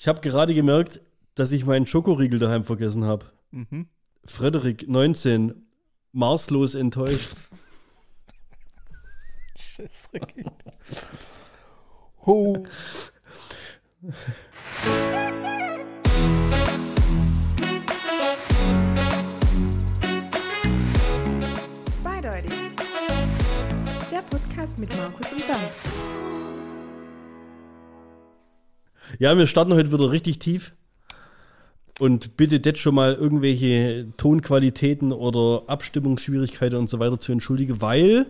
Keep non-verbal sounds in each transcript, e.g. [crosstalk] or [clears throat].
Ich habe gerade gemerkt, dass ich meinen Schokoriegel daheim vergessen habe. Mhm. Frederik, 19, maßlos enttäuscht. Scheißdreck. [laughs] Ho. Zweideutig. Der Podcast mit Markus und Dan. Ja, wir starten heute wieder richtig tief. Und bitte jetzt schon mal irgendwelche Tonqualitäten oder Abstimmungsschwierigkeiten und so weiter zu entschuldigen, weil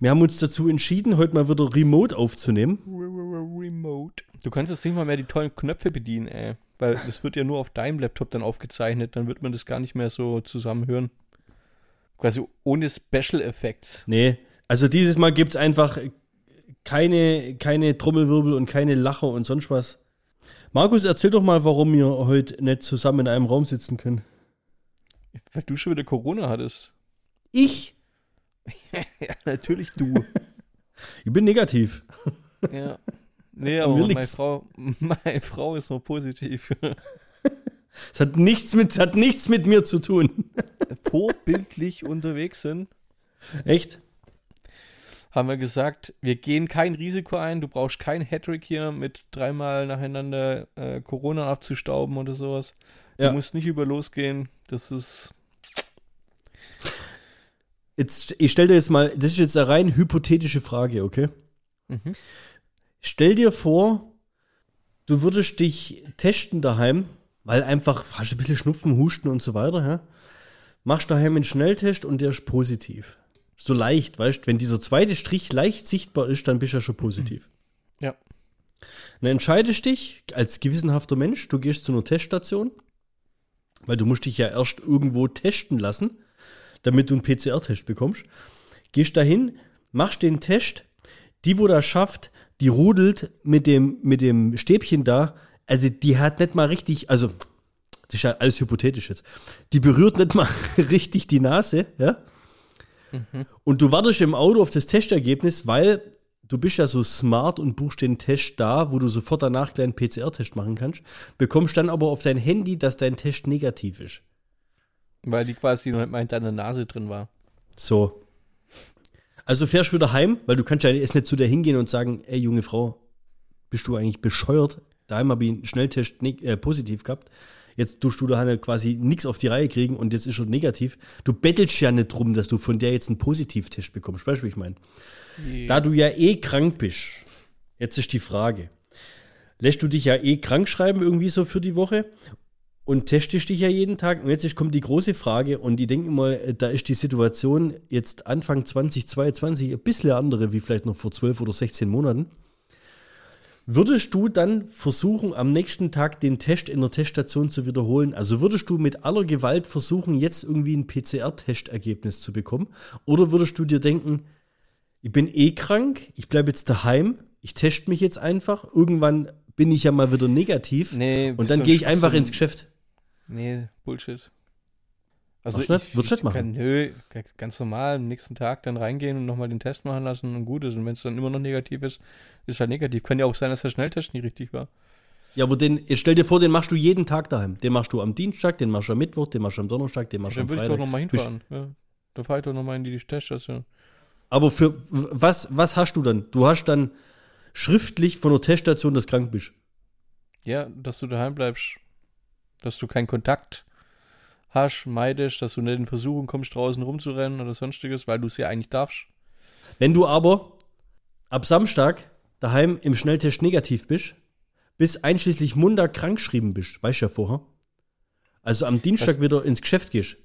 wir haben uns dazu entschieden, heute mal wieder remote aufzunehmen. Remote. Du kannst jetzt nicht mal mehr die tollen Knöpfe bedienen, ey. Weil das wird ja nur auf deinem Laptop dann aufgezeichnet, dann wird man das gar nicht mehr so zusammen hören. Quasi ohne Special Effects. Nee, also dieses Mal gibt es einfach keine, keine Trommelwirbel und keine Lacher und sonst was. Markus, erzähl doch mal, warum wir heute nicht zusammen in einem Raum sitzen können. Weil du schon wieder Corona hattest. Ich? [laughs] ja, natürlich du. [laughs] Ich bin negativ. ja. Nee, aber meine nix. Frau, [laughs] meine Frau ist noch positiv. Es hat nichts mit, es hat nichts mit mir zu tun. Vorbildlich unterwegs sind. Echt? Haben wir gesagt, wir gehen kein Risiko ein, du brauchst kein Hattrick hier mit dreimal nacheinander äh, Corona abzustauben oder sowas. Ja. Du musst nicht über losgehen. Das ist. Jetzt, ich stell dir jetzt mal, das ist jetzt eine rein hypothetische Frage, okay? Mhm. Stell dir vor, du würdest dich testen daheim, weil einfach hast du ein bisschen Schnupfen, Husten und so weiter, ja? Machst daheim einen Schnelltest und der ist positiv. So leicht, weißt du, wenn dieser zweite Strich leicht sichtbar ist, dann bist du ja schon positiv. Ja. Dann entscheidest dich als gewissenhafter Mensch, du gehst zu einer Teststation, weil du musst dich ja erst irgendwo testen lassen, damit du einen PCR-Test bekommst. Gehst dahin, machst den Test, die, wo das schafft, die rudelt mit dem, mit dem Stäbchen da, also die hat nicht mal richtig, also das ist ja alles hypothetisch jetzt, die berührt nicht mal [laughs] richtig die Nase, ja. Und du wartest im Auto auf das Testergebnis, weil du bist ja so smart und buchst den Test da, wo du sofort danach gleich einen PCR-Test machen kannst, bekommst dann aber auf dein Handy, dass dein Test negativ ist. Weil die quasi noch nicht mal in deiner Nase drin war. So. Also fährst du wieder heim, weil du kannst ja jetzt nicht zu der hingehen und sagen, ey junge Frau, bist du eigentlich bescheuert? Daheim habe ich einen Schnelltest äh, positiv gehabt. Jetzt tust du da halt quasi nichts auf die Reihe kriegen und jetzt ist er negativ. Du bettelst ja nicht drum, dass du von der jetzt einen Positivtest bekommst. Weißt du, wie ich meine? Da du ja eh krank bist, jetzt ist die Frage. Lässt du dich ja eh krank schreiben irgendwie so für die Woche und testest dich ja jeden Tag. Und jetzt kommt die große Frage und ich denke mal, äh, da ist die Situation jetzt Anfang 2022 ein bisschen andere wie vielleicht noch vor 12 oder 16 Monaten. Würdest du dann versuchen, am nächsten Tag den Test in der Teststation zu wiederholen? Also würdest du mit aller Gewalt versuchen, jetzt irgendwie ein PCR-Testergebnis zu bekommen? Oder würdest du dir denken, ich bin eh krank, ich bleibe jetzt daheim, ich teste mich jetzt einfach, irgendwann bin ich ja mal wieder negativ Nee, und dann gehe ich einfach ins Geschäft. Nee, Bullshit. Also nicht? Würdest du nicht machen? Kann, nö, ganz normal am nächsten Tag dann reingehen und nochmal den Test machen lassen und gut ist. Und wenn es dann immer noch negativ ist, ist halt negativ. Kann ja auch sein, dass der Schnelltest nicht richtig war. Ja, aber den, stell dir vor, den machst du jeden Tag daheim. Den machst du am Dienstag, den machst du am Mittwoch, den machst du am Donnerstag, den machst du Dann am würde ich doch Freitag. nochmal hinfahren. Ja. Da fahre ich doch nochmal in die Teststation. Aber für was, was hast du dann? Du hast dann schriftlich von der Teststation, dass du krank bist. Ja, dass du daheim bleibst. Dass du keinen Kontakt hast, meidest, dass du nicht in Versuchung kommst, draußen rumzurennen oder sonstiges, weil du es ja eigentlich darfst. Wenn du aber ab Samstag daheim im Schnelltest negativ bist, bis einschließlich Montag krank geschrieben bist, weißt du ja vorher. Also am Dienstag Was- wieder ins Geschäft gehst.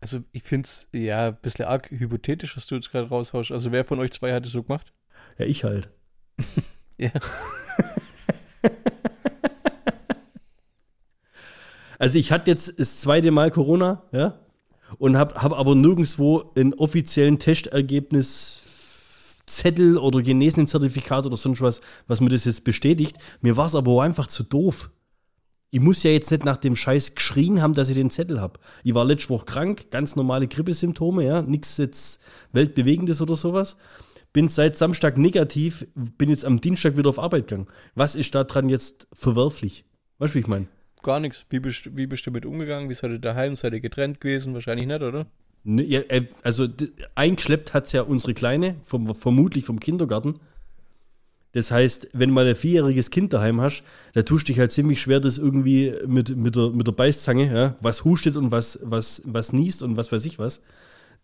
Also ich finde es ja ein bisschen arg hypothetisch, was du jetzt gerade raushaust. Also wer von euch zwei hat es so gemacht? Ja, ich halt. [laughs] Ja. [laughs] Also ich hatte jetzt das zweite Mal Corona, ja, und habe hab aber nirgendwo einen offiziellen Testergebnis Zettel oder genesenen Zertifikat oder sonst was, was mir das jetzt bestätigt. Mir war es aber auch einfach zu doof. Ich muss ja jetzt nicht nach dem Scheiß geschrien haben, dass ich den Zettel habe. Ich war letzte Woche krank, ganz normale Grippesymptome, ja, nichts jetzt Weltbewegendes oder sowas. bin seit Samstag negativ, bin jetzt am Dienstag wieder auf Arbeit gegangen. Was ist da dran jetzt verwerflich? Weißt du, wie ich meine? Gar nichts. Wie bist, wie bist du damit umgegangen? Wie seid ihr daheim? Seid ihr getrennt gewesen? Wahrscheinlich nicht, oder? Ne, äh, also eingeschleppt hat es ja unsere Kleine, vom, vermutlich vom Kindergarten. Das heißt, wenn mal ein vierjähriges Kind daheim hast, da tust du dich halt ziemlich schwer, das irgendwie mit, mit, der, mit der Beißzange, ja, was hustet und was, was, was niest und was weiß ich was.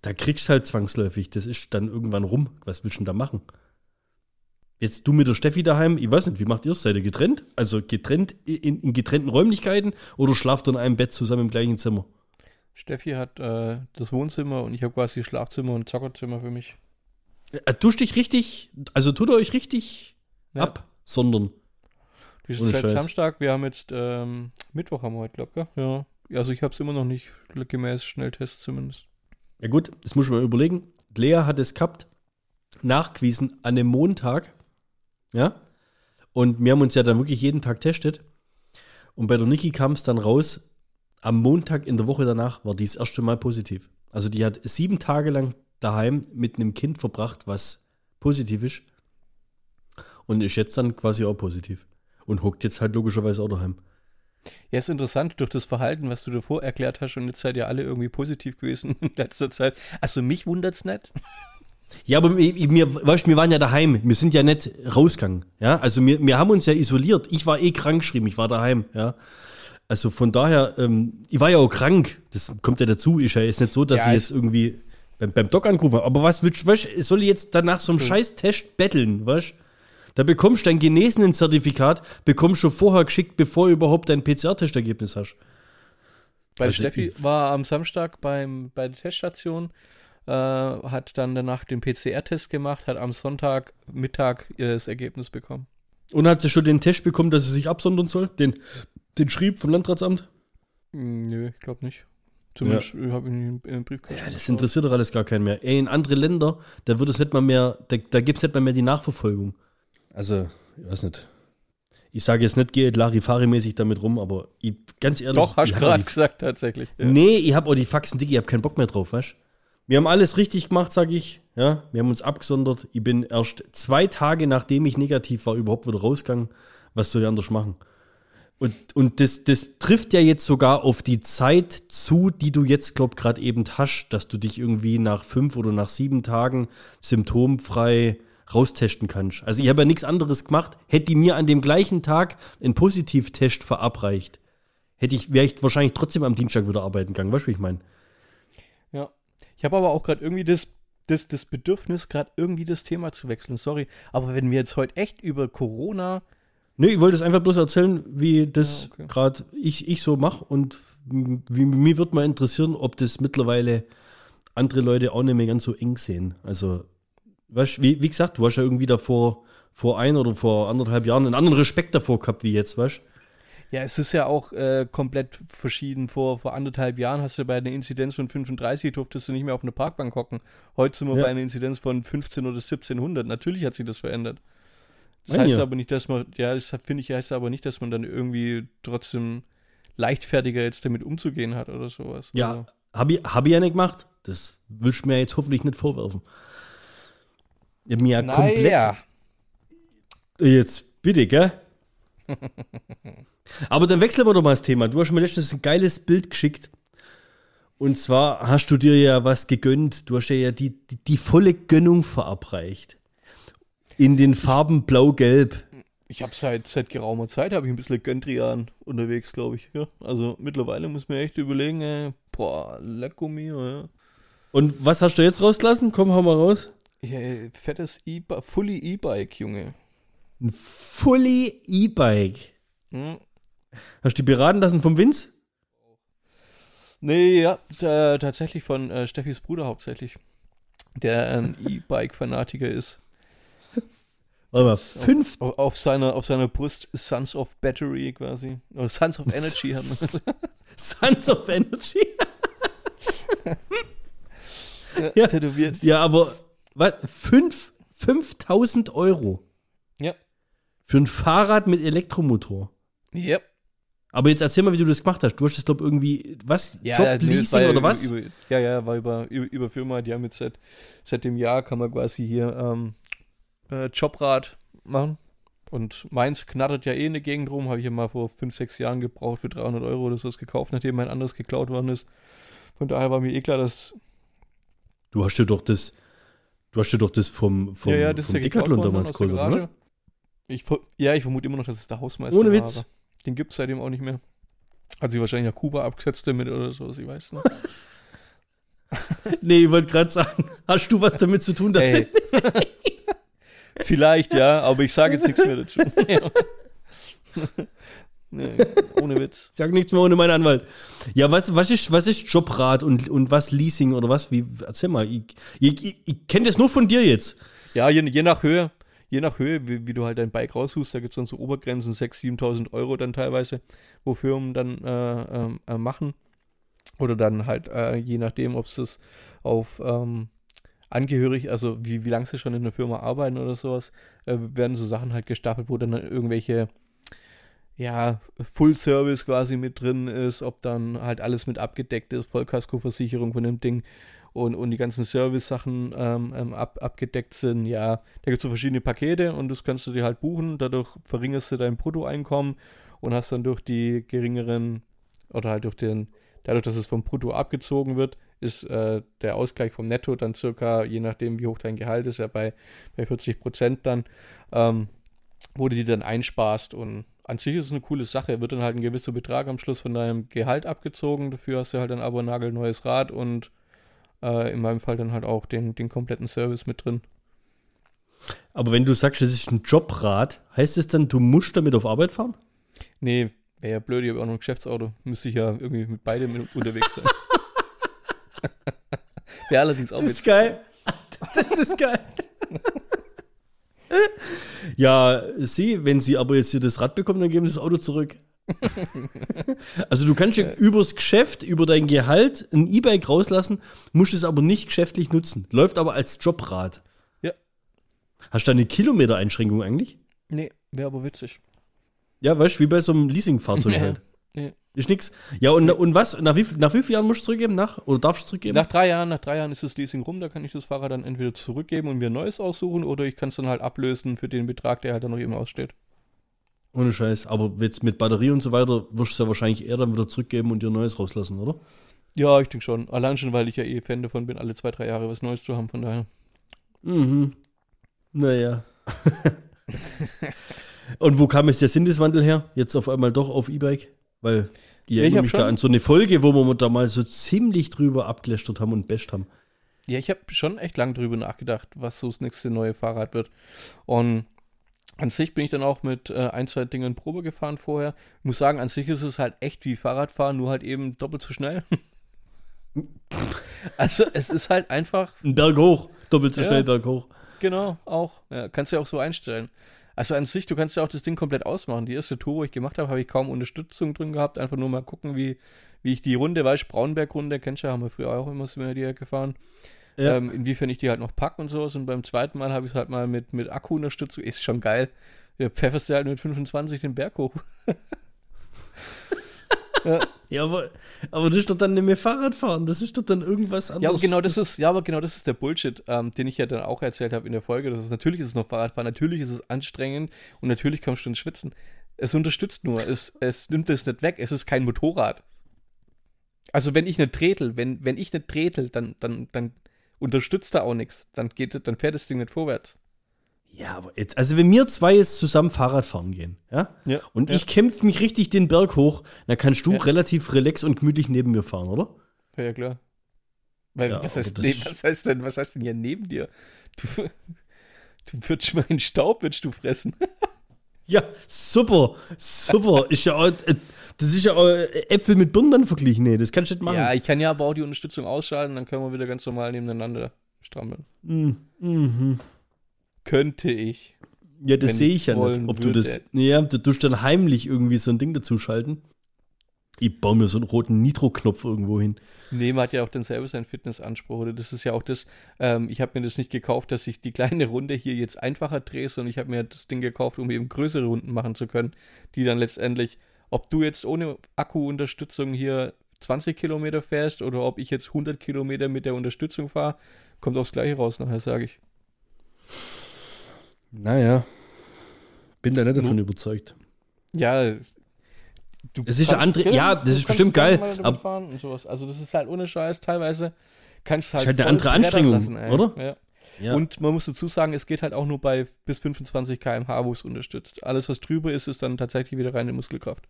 Da kriegst du halt zwangsläufig. Das ist dann irgendwann rum. Was willst du denn da machen? Jetzt du mit der Steffi daheim, ich weiß nicht, wie macht ihr es? Seid ihr getrennt? Also getrennt in, in getrennten Räumlichkeiten oder schlaft ihr in einem Bett zusammen im gleichen Zimmer? Steffi hat äh, das Wohnzimmer und ich habe quasi Schlafzimmer und Zockerzimmer für mich. Äh, Duscht dich richtig, also tut ihr euch richtig Ja. ab, sondern. Das ist seit. Samstag. Wir haben jetzt ähm, Mittwoch haben wir heute, glaube ich. Ja. Also ich habe es immer noch nicht gemäß Schnelltest zumindest. Ja gut, das muss man mal überlegen. Lea hat es gehabt, nachgewiesen an einem Montag. Ja. Und wir haben uns ja dann wirklich jeden Tag testet. Und bei der Niki kam es dann raus, am Montag in der Woche danach war die das erste Mal positiv. Also die hat sieben Tage lang daheim mit einem Kind verbracht, was positiv ist. Und ist jetzt dann quasi auch positiv. Und hockt jetzt halt logischerweise auch daheim. Ja, ist interessant, durch das Verhalten, was du davor erklärt hast, und jetzt seid ihr alle irgendwie positiv gewesen [laughs] in letzter Zeit. Also mich wundert's nicht. Ja, aber wir, weißt, wir waren ja daheim. Wir sind ja nicht rausgegangen. Ja, also wir, wir haben uns ja isoliert. Ich war eh krank geschrieben. Ich war daheim. Ja, also von daher, ähm, ich war ja auch krank. Das kommt ja dazu. Ist ja jetzt nicht so, dass Ja, ich jetzt irgendwie beim, beim Doc angerufen habe. Aber was willst du, weißt, soll ich jetzt danach so einem scheiß Test betteln, weißt? Da bekommst du dein Genesenen-Zertifikat, bekommst du vorher geschickt, bevor du überhaupt dein PCR-Testergebnis hast. Bei Also Steffi war am Samstag beim, bei der Teststation, äh, hat dann danach den PCR-Test gemacht, hat am Sonntag Mittag ihr das Ergebnis bekommen. Und hat sie schon den Test bekommen, dass sie sich absondern soll? Den, den schrieb vom Landratsamt? Hm, Nö, ich glaube nicht. Zumindest äh, habe ich ihn in den Briefkasten. Ja, das interessiert doch alles gar keinen mehr. Ey, in andere Länder, da wird es nicht mal mehr, da, da gibt es nicht mal mehr die Nachverfolgung. Also, ich weiß nicht. Ich sage jetzt nicht, geht Larifari-mäßig damit rum, aber ich, ganz ehrlich. Doch, hast du gerade gesagt, tatsächlich. Ja. Nee, ich habe auch die Faxen dick, ich habe keinen Bock mehr drauf, weißt Wir haben alles richtig gemacht, sage ich. Ja, wir haben uns abgesondert. Ich bin erst zwei Tage, nachdem ich negativ war, überhaupt wieder rausgegangen. Was soll ich anders machen? Und, und das, das trifft ja jetzt sogar auf die Zeit zu, die du jetzt, glaub, gerade eben hast, dass du dich irgendwie nach fünf oder nach sieben Tagen symptomfrei raustesten kannst. Also ich habe ja nichts anderes gemacht. Hätte die mir an dem gleichen Tag einen Positivtest verabreicht, hätte ich, wäre ich wahrscheinlich trotzdem am Dienstag wieder arbeiten gegangen. Weißt du, wie ich meine? Ja. Ich habe aber auch gerade irgendwie das, das, das Bedürfnis, gerade irgendwie das Thema zu wechseln. Sorry. Aber wenn wir jetzt heute echt über Corona. Nee, ich wollte es einfach bloß erzählen, wie das Ja, okay. gerade ich, ich so mache und wie, mir wird mal interessieren, ob das mittlerweile andere Leute auch nicht mehr ganz so eng sehen. Also, weißt, wie, wie gesagt, du hast ja irgendwie davor vor ein oder vor anderthalb Jahren einen anderen Respekt davor gehabt wie jetzt, weißt Ja, es ist ja auch äh, komplett verschieden. Vor, vor anderthalb Jahren hast du bei einer Inzidenz von 35 durftest du nicht mehr auf eine Parkbank hocken. Heute sind wir Ja. bei einer Inzidenz von 15 oder 1700. Natürlich hat sich das verändert. Das Mein heißt ja. aber nicht, dass man, ja, das finde ich heißt aber nicht, dass man dann irgendwie trotzdem leichtfertiger jetzt damit umzugehen hat oder sowas. Ja, Also, habe ich, hab ich ja nicht gemacht. Das willst du mir jetzt hoffentlich nicht vorwerfen. Ich hab mir ja komplett. naja. Jetzt bitte, gell? [laughs] Aber dann wechseln wir doch mal das Thema. Du hast mir letztens ein geiles Bild geschickt. Und zwar hast du dir ja was gegönnt. Du hast ja, ja die, die, die volle Gönnung verabreicht. In den Farben blau-gelb. Ich habe seit, seit geraumer Zeit habe ich ein bisschen Göndrian unterwegs, glaube ich. Ja? Also mittlerweile muss man echt überlegen, äh, boah, lecko mio, ja. Und was hast du jetzt rausgelassen? Komm, hau mal raus. Ja, fettes e Fully E-Bike, Junge. Ein Fully E-Bike. Hm. Hast du die beraten lassen vom Vince? Nee, ja, da, tatsächlich von äh, Steffis Bruder hauptsächlich. Der ein [laughs] E-Bike-Fanatiker ist. Warte mal, fünf. Auf, auf, seiner, auf seiner Brust Sons of Battery quasi. Oder Sons of Energy hat man [laughs] gesagt. Sons of Energy. [laughs] ja, Ja. tätowiert. Ja, aber was? Fünf, 5000 Euro. Für ein Fahrrad mit Elektromotor. Ja. Aber jetzt erzähl mal, wie du das gemacht hast. Du hast das, glaube irgendwie, was? war Jobleasing ja oder was? Über, ja, ja, war über, über, über Firma, die haben jetzt seit, seit dem Jahr kann man quasi hier ähm, äh, Jobrad machen. Und meins knattert ja eh in der Gegend rum, habe ich ja mal vor 5, 6 Jahren gebraucht für 300 Euro oder sowas gekauft, nachdem mein anderes geklaut worden ist. Von daher war mir eh klar, dass Du hast dir doch das, du hast dir doch das vom, vom, ja, ja, das ist vom ja Decathlon damals geholt, oder? Ich, ja, ich vermute immer noch, dass es der Hausmeister Ohne war, Witz. aber Den gibt es seitdem auch nicht mehr. Hat sich wahrscheinlich nach Kuba abgesetzt damit oder so, ich weiß nicht. [laughs] Nee, ich wollte gerade sagen, hast du was damit zu tun, dass Ey. [laughs] Vielleicht, ja, aber ich sage jetzt nichts mehr dazu. [laughs] Nee, ohne Witz. Sag nichts mehr ohne meinen Anwalt. Ja, was, was, ist, was ist Jobrat und, und was Leasing oder was? Wie, erzähl mal. Ich, ich, ich, ich kenne das nur von dir jetzt. Ja, je, je nach Höhe, je nach Höhe, wie, wie du halt dein Bike raussuchst, da gibt es dann so Obergrenzen, 6.000, 7.000 Euro dann teilweise, wo Firmen dann äh, ähm, äh, machen. Oder dann halt, äh, je nachdem, ob es das auf ähm, angehörig, also wie, wie lange sie schon in der Firma arbeiten oder sowas, äh, werden so Sachen halt gestaffelt, wo dann irgendwelche ja, Full Service quasi mit drin ist, ob dann halt alles mit abgedeckt ist, Vollkaskoversicherung von dem Ding und, und die ganzen Service-Sachen ähm, ähm, ab, abgedeckt sind. Ja, da gibt es so verschiedene Pakete und das kannst du dir halt buchen. Dadurch verringerst du dein Bruttoeinkommen und hast dann durch die geringeren oder halt durch den, dadurch, dass es vom Brutto abgezogen wird, ist äh, der Ausgleich vom Netto dann circa, je nachdem wie hoch dein Gehalt ist, ja bei, bei 40 Prozent dann, ähm, wo du die dann einsparst und an sich ist es eine coole Sache. Wird dann halt ein gewisser Betrag am Schluss von deinem Gehalt abgezogen. Dafür hast du halt dann aber ein nagelneues Rad und äh, in meinem Fall dann halt auch den, den kompletten Service mit drin. Aber wenn du sagst, das ist ein Jobrat, heißt es dann, du musst damit auf Arbeit fahren? Nee, wäre ja blöd, ich habe auch noch ein Geschäftsauto. Müsste ich ja irgendwie mit beidem unterwegs sein. [laughs] wäre allerdings auch Das ist geil. Das ist geil. [laughs] Ja, Sie, wenn Sie aber jetzt hier das Rad bekommen, dann geben Sie das Auto zurück. [laughs] Also du kannst ja übers Geschäft, über dein Gehalt ein E-Bike rauslassen, musst es aber nicht geschäftlich nutzen. Läuft aber als Jobrad. Ja. Hast du da eine Kilometereinschränkung eigentlich? Nee, wäre aber witzig. Ja, weißt du, wie bei so einem Leasingfahrzeug Ja. [laughs] halt. Ja. Ist nix. Ja, und, und was? Nach wie, nach wie vielen Jahren musst du zurückgeben? Nach? Oder darfst du zurückgeben? Nach drei Jahren, nach drei Jahren ist das Leasing rum, da kann ich das Fahrrad dann entweder zurückgeben und mir ein neues aussuchen oder ich kann es dann halt ablösen für den Betrag, der halt dann noch eben aussteht. Ohne Scheiß. Aber jetzt mit Batterie und so weiter wirst du es ja wahrscheinlich eher dann wieder zurückgeben und dir neues rauslassen, oder? Ja, ich denke schon. Allein schon, weil ich ja eh Fan davon bin, alle zwei, drei Jahre was Neues zu haben, von daher. Mhm. Naja. [laughs] und wo kam jetzt der Sinneswandel her? Jetzt auf einmal doch auf E-Bike? Weil ich ich erinnere hab mich da an so eine Folge, wo wir da mal so ziemlich drüber abgelästert haben und basht haben. Ja, ich habe schon echt lange drüber nachgedacht, was so das nächste neue Fahrrad wird. Und an sich bin ich dann auch mit äh, ein, zwei Dingen Probe gefahren vorher. Ich muss sagen, an sich ist es halt echt wie Fahrradfahren, nur halt eben doppelt so schnell. [laughs] also es ist halt einfach, Ein Berg hoch, doppelt so Ja. schnell Berg hoch. genau, auch. Ja, kannst du ja auch so einstellen. Also an sich, du kannst ja auch das Ding komplett ausmachen. Die erste Tour, wo ich gemacht habe, habe ich kaum Unterstützung drin gehabt. Einfach nur mal gucken, wie, wie ich die Runde, weißt Braunberg-Runde, kennst du ja, haben wir früher auch immer so mehr die gefahren. Ja. Ähm, inwiefern ich die halt noch packe und sowas. Und beim zweiten Mal habe ich es halt mal mit, mit Akku-Unterstützung. Ist schon geil. Der pfefferst du halt mit 25 den Berg hoch. [laughs] Ja, aber, aber das ist doch dann nicht mehr Fahrradfahren, das ist doch dann irgendwas anderes. Ja, aber genau das ist, ja, aber genau das ist der Bullshit, ähm, den ich ja dann auch erzählt habe in der Folge. Das ist natürlich ist es noch Fahrradfahren, natürlich ist es anstrengend und natürlich kommst du ins Schwitzen. Es unterstützt nur, es, es nimmt es nicht weg, es ist kein Motorrad. Also wenn ich nicht tretel, wenn, wenn ich nicht tretel, dann, dann, dann unterstützt da auch nichts. Dann geht, dann fährt das Ding nicht vorwärts. Ja, aber jetzt, also wenn wir zwei jetzt zusammen Fahrrad fahren gehen, ja, Ja. und ja. ich kämpfe mich richtig den Berg hoch, dann kannst du Ja. relativ relax und gemütlich neben mir fahren, oder? Ja, ja klar. Weil, was, heißt, nee, was heißt denn, was heißt denn hier neben dir? Du, [laughs] du würdest meinen Staub würdest du fressen. [laughs] Ja, super, super. [laughs] ist ja auch, äh, das ist ja auch äh, Äpfel mit Birnen dann verglichen. Nee, das kannst du nicht machen. Ja, ich kann ja aber auch die Unterstützung ausschalten, dann können wir wieder ganz normal nebeneinander strampeln. Mhm. Mhm. Könnte ich. Ja, das sehe ich ja nicht. Ob du das. würde. Ja, du tust dann heimlich irgendwie so ein Ding dazuschalten. Ich baue mir so einen roten Nitro-Knopf irgendwo hin. Nee, man hat ja auch dann selber seinen Fitnessanspruch. Oder das ist ja auch das, ähm, ich habe mir das nicht gekauft, dass ich die kleine Runde hier jetzt einfacher drehe, sondern ich habe mir das Ding gekauft, um eben größere Runden machen zu können, die dann letztendlich ob du jetzt ohne Akkuunterstützung hier 20 Kilometer fährst oder ob ich jetzt 100 Kilometer mit der Unterstützung fahre, kommt aufs Gleiche raus nachher, sage ich. Naja. Bin da nicht davon überzeugt. Ja, du Es ist andere- ja, das ist bestimmt geil, sowas. Also das ist halt ohne Scheiß teilweise kannst du halt, Ist halt eine andere Anstrengung, ey. oder? Ja. Ja. Und man muss dazu sagen, es geht halt auch nur bei bis 25 km/h, wo es unterstützt. Alles, was drüber ist, ist dann tatsächlich wieder reine Muskelkraft.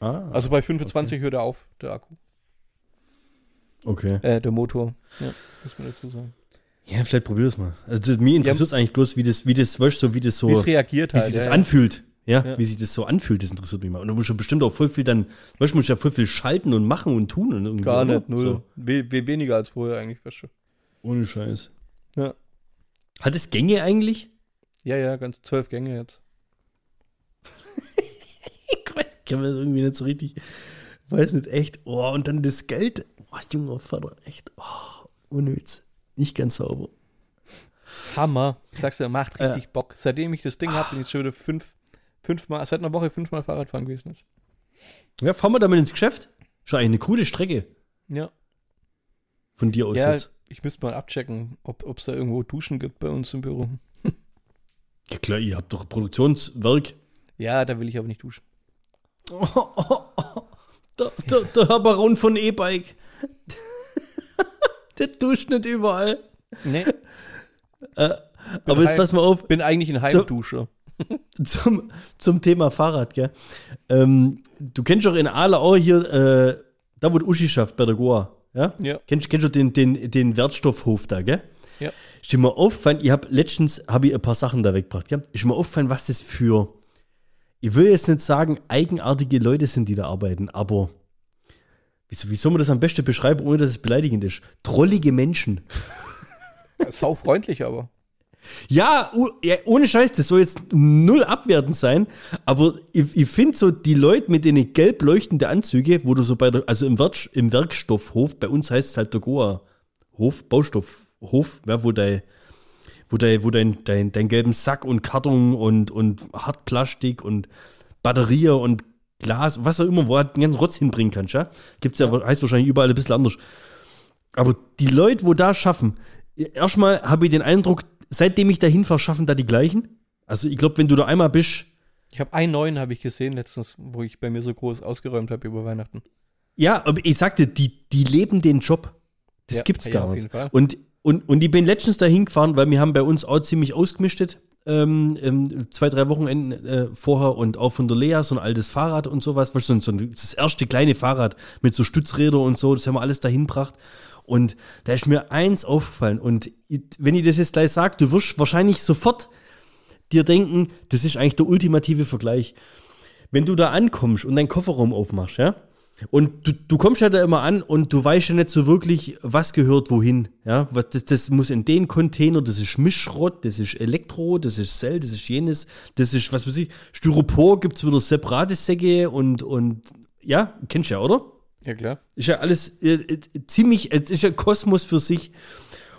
ah, Also bei 25 hört er auf, der Akku. okay. Äh, der Motor. Ja, muss man dazu sagen. Ja, vielleicht probier es mal. Also das, mir interessiert es eigentlich bloß, wie das, wie das, weißt so wie das so, Wie es reagiert wie halt. sich das ja, ja. anfühlt. Ja, Ja. wie sich das so anfühlt, das interessiert mich mal. Und du musst ja bestimmt auch voll viel dann, weißt du, musst ja voll viel schalten und machen und tun und irgendwie. Gar nicht, null. So, We we weniger als vorher eigentlich, weißt du. ohne Scheiß. Ja. Hat es Gänge eigentlich? Ja, ja, ganz zwölf Gänge jetzt. [laughs] Ich weiß, kann man irgendwie nicht so richtig, weiß nicht, echt. Oh, und dann das Geld. Oh, junger Vater, echt. Oh, Witz. Nicht ganz sauber. Hammer. Sagst du, macht richtig Bock. Seitdem ich das Ding habe, bin ich schon wieder fünf, fünfmal, seit einer Woche fünfmal Fahrradfahren gewesen jetzt. Ja, fahren wir damit ins Geschäft? Schon eine coole Strecke Ja. von dir aus Ja, jetzt. ich müsste mal abchecken, ob es da irgendwo Duschen gibt bei uns im Büro. [laughs] Ja klar, ihr habt doch Produktionswerk. Ja, da will ich aber nicht duschen. Oh, oh, oh. Der, der, der Baron von E-Bike. [laughs] der duscht nicht überall. Nee, Aber jetzt pass mal auf, bin eigentlich ein Heimduscher. Zum, zum Thema Fahrrad, gell? Ähm, du kennst doch in Aale auch hier, äh, da wo die Uschi schafft, bei der Goa. Ja? Ja. Kennst, kennst du den, den, den Wertstoffhof da, gell? Ja. Ist dir mal aufgefallen, ich habe letztens hab ich ein paar Sachen da weggebracht, gell? Ist dir mal aufgefallen, was das für, ich will jetzt nicht sagen, eigenartige Leute sind, die da arbeiten, aber wie, wie soll man das am besten beschreiben, ohne dass es beleidigend ist? Trollige Menschen. Sau freundlich aber. Ja, ja, ohne Scheiß, das soll jetzt null abwertend sein, aber ich, ich finde so die Leute mit den gelb leuchtenden Anzüge, wo du so bei der, also im, Werk, im Werkstoffhof, bei uns heißt es halt der Goa Hof, Baustoffhof, ja, wo dein, wo dein, wo dein, dein, dein gelben Sack und Karton und, und Hartplastik und Batterie und Glas, was auch immer, wo du den ganzen Rotz hinbringen kannst, ja. Gibt's ja, heißt wahrscheinlich überall ein bisschen anders. Aber die Leute, wo da schaffen, erstmal habe ich den Eindruck, seitdem ich da hinfahre, schaffen da die gleichen. Also ich glaube, wenn du da einmal bist, Ich habe einen neuen, habe ich gesehen letztens, wo ich bei mir so groß ausgeräumt habe über Weihnachten. ja, aber ich sagte, die, die leben den Job. Das Ja, gibt's ja, gar auf nicht. jeden Fall. Und, und, und ich bin letztens da hingefahren, weil wir haben bei uns auch ziemlich ausgemischtet. Ähm, ähm, zwei, drei Wochenenden äh, vorher und auch von der Lea so ein altes Fahrrad und sowas, weißt du, so ein, das erste kleine Fahrrad mit so Stützräder und so, das haben wir alles dahin gebracht. Und da ist mir eins aufgefallen. Und wenn ich das jetzt gleich sage, du wirst wahrscheinlich sofort dir denken, das ist eigentlich der ultimative Vergleich. Wenn du da ankommst und deinen Kofferraum aufmachst, ja, und du, du kommst ja da immer an und du weißt ja nicht so wirklich, was gehört wohin. Ja, was, das, das muss in den Container, das ist Mischschrott, das ist Elektro, das ist Cell, das ist jenes, das ist, was weiß ich, Styropor gibt's wieder separate Säcke und, und ja, kennst du ja, oder? Ja, klar. Ist ja alles äh, äh, ziemlich, es ist ja Kosmos für sich.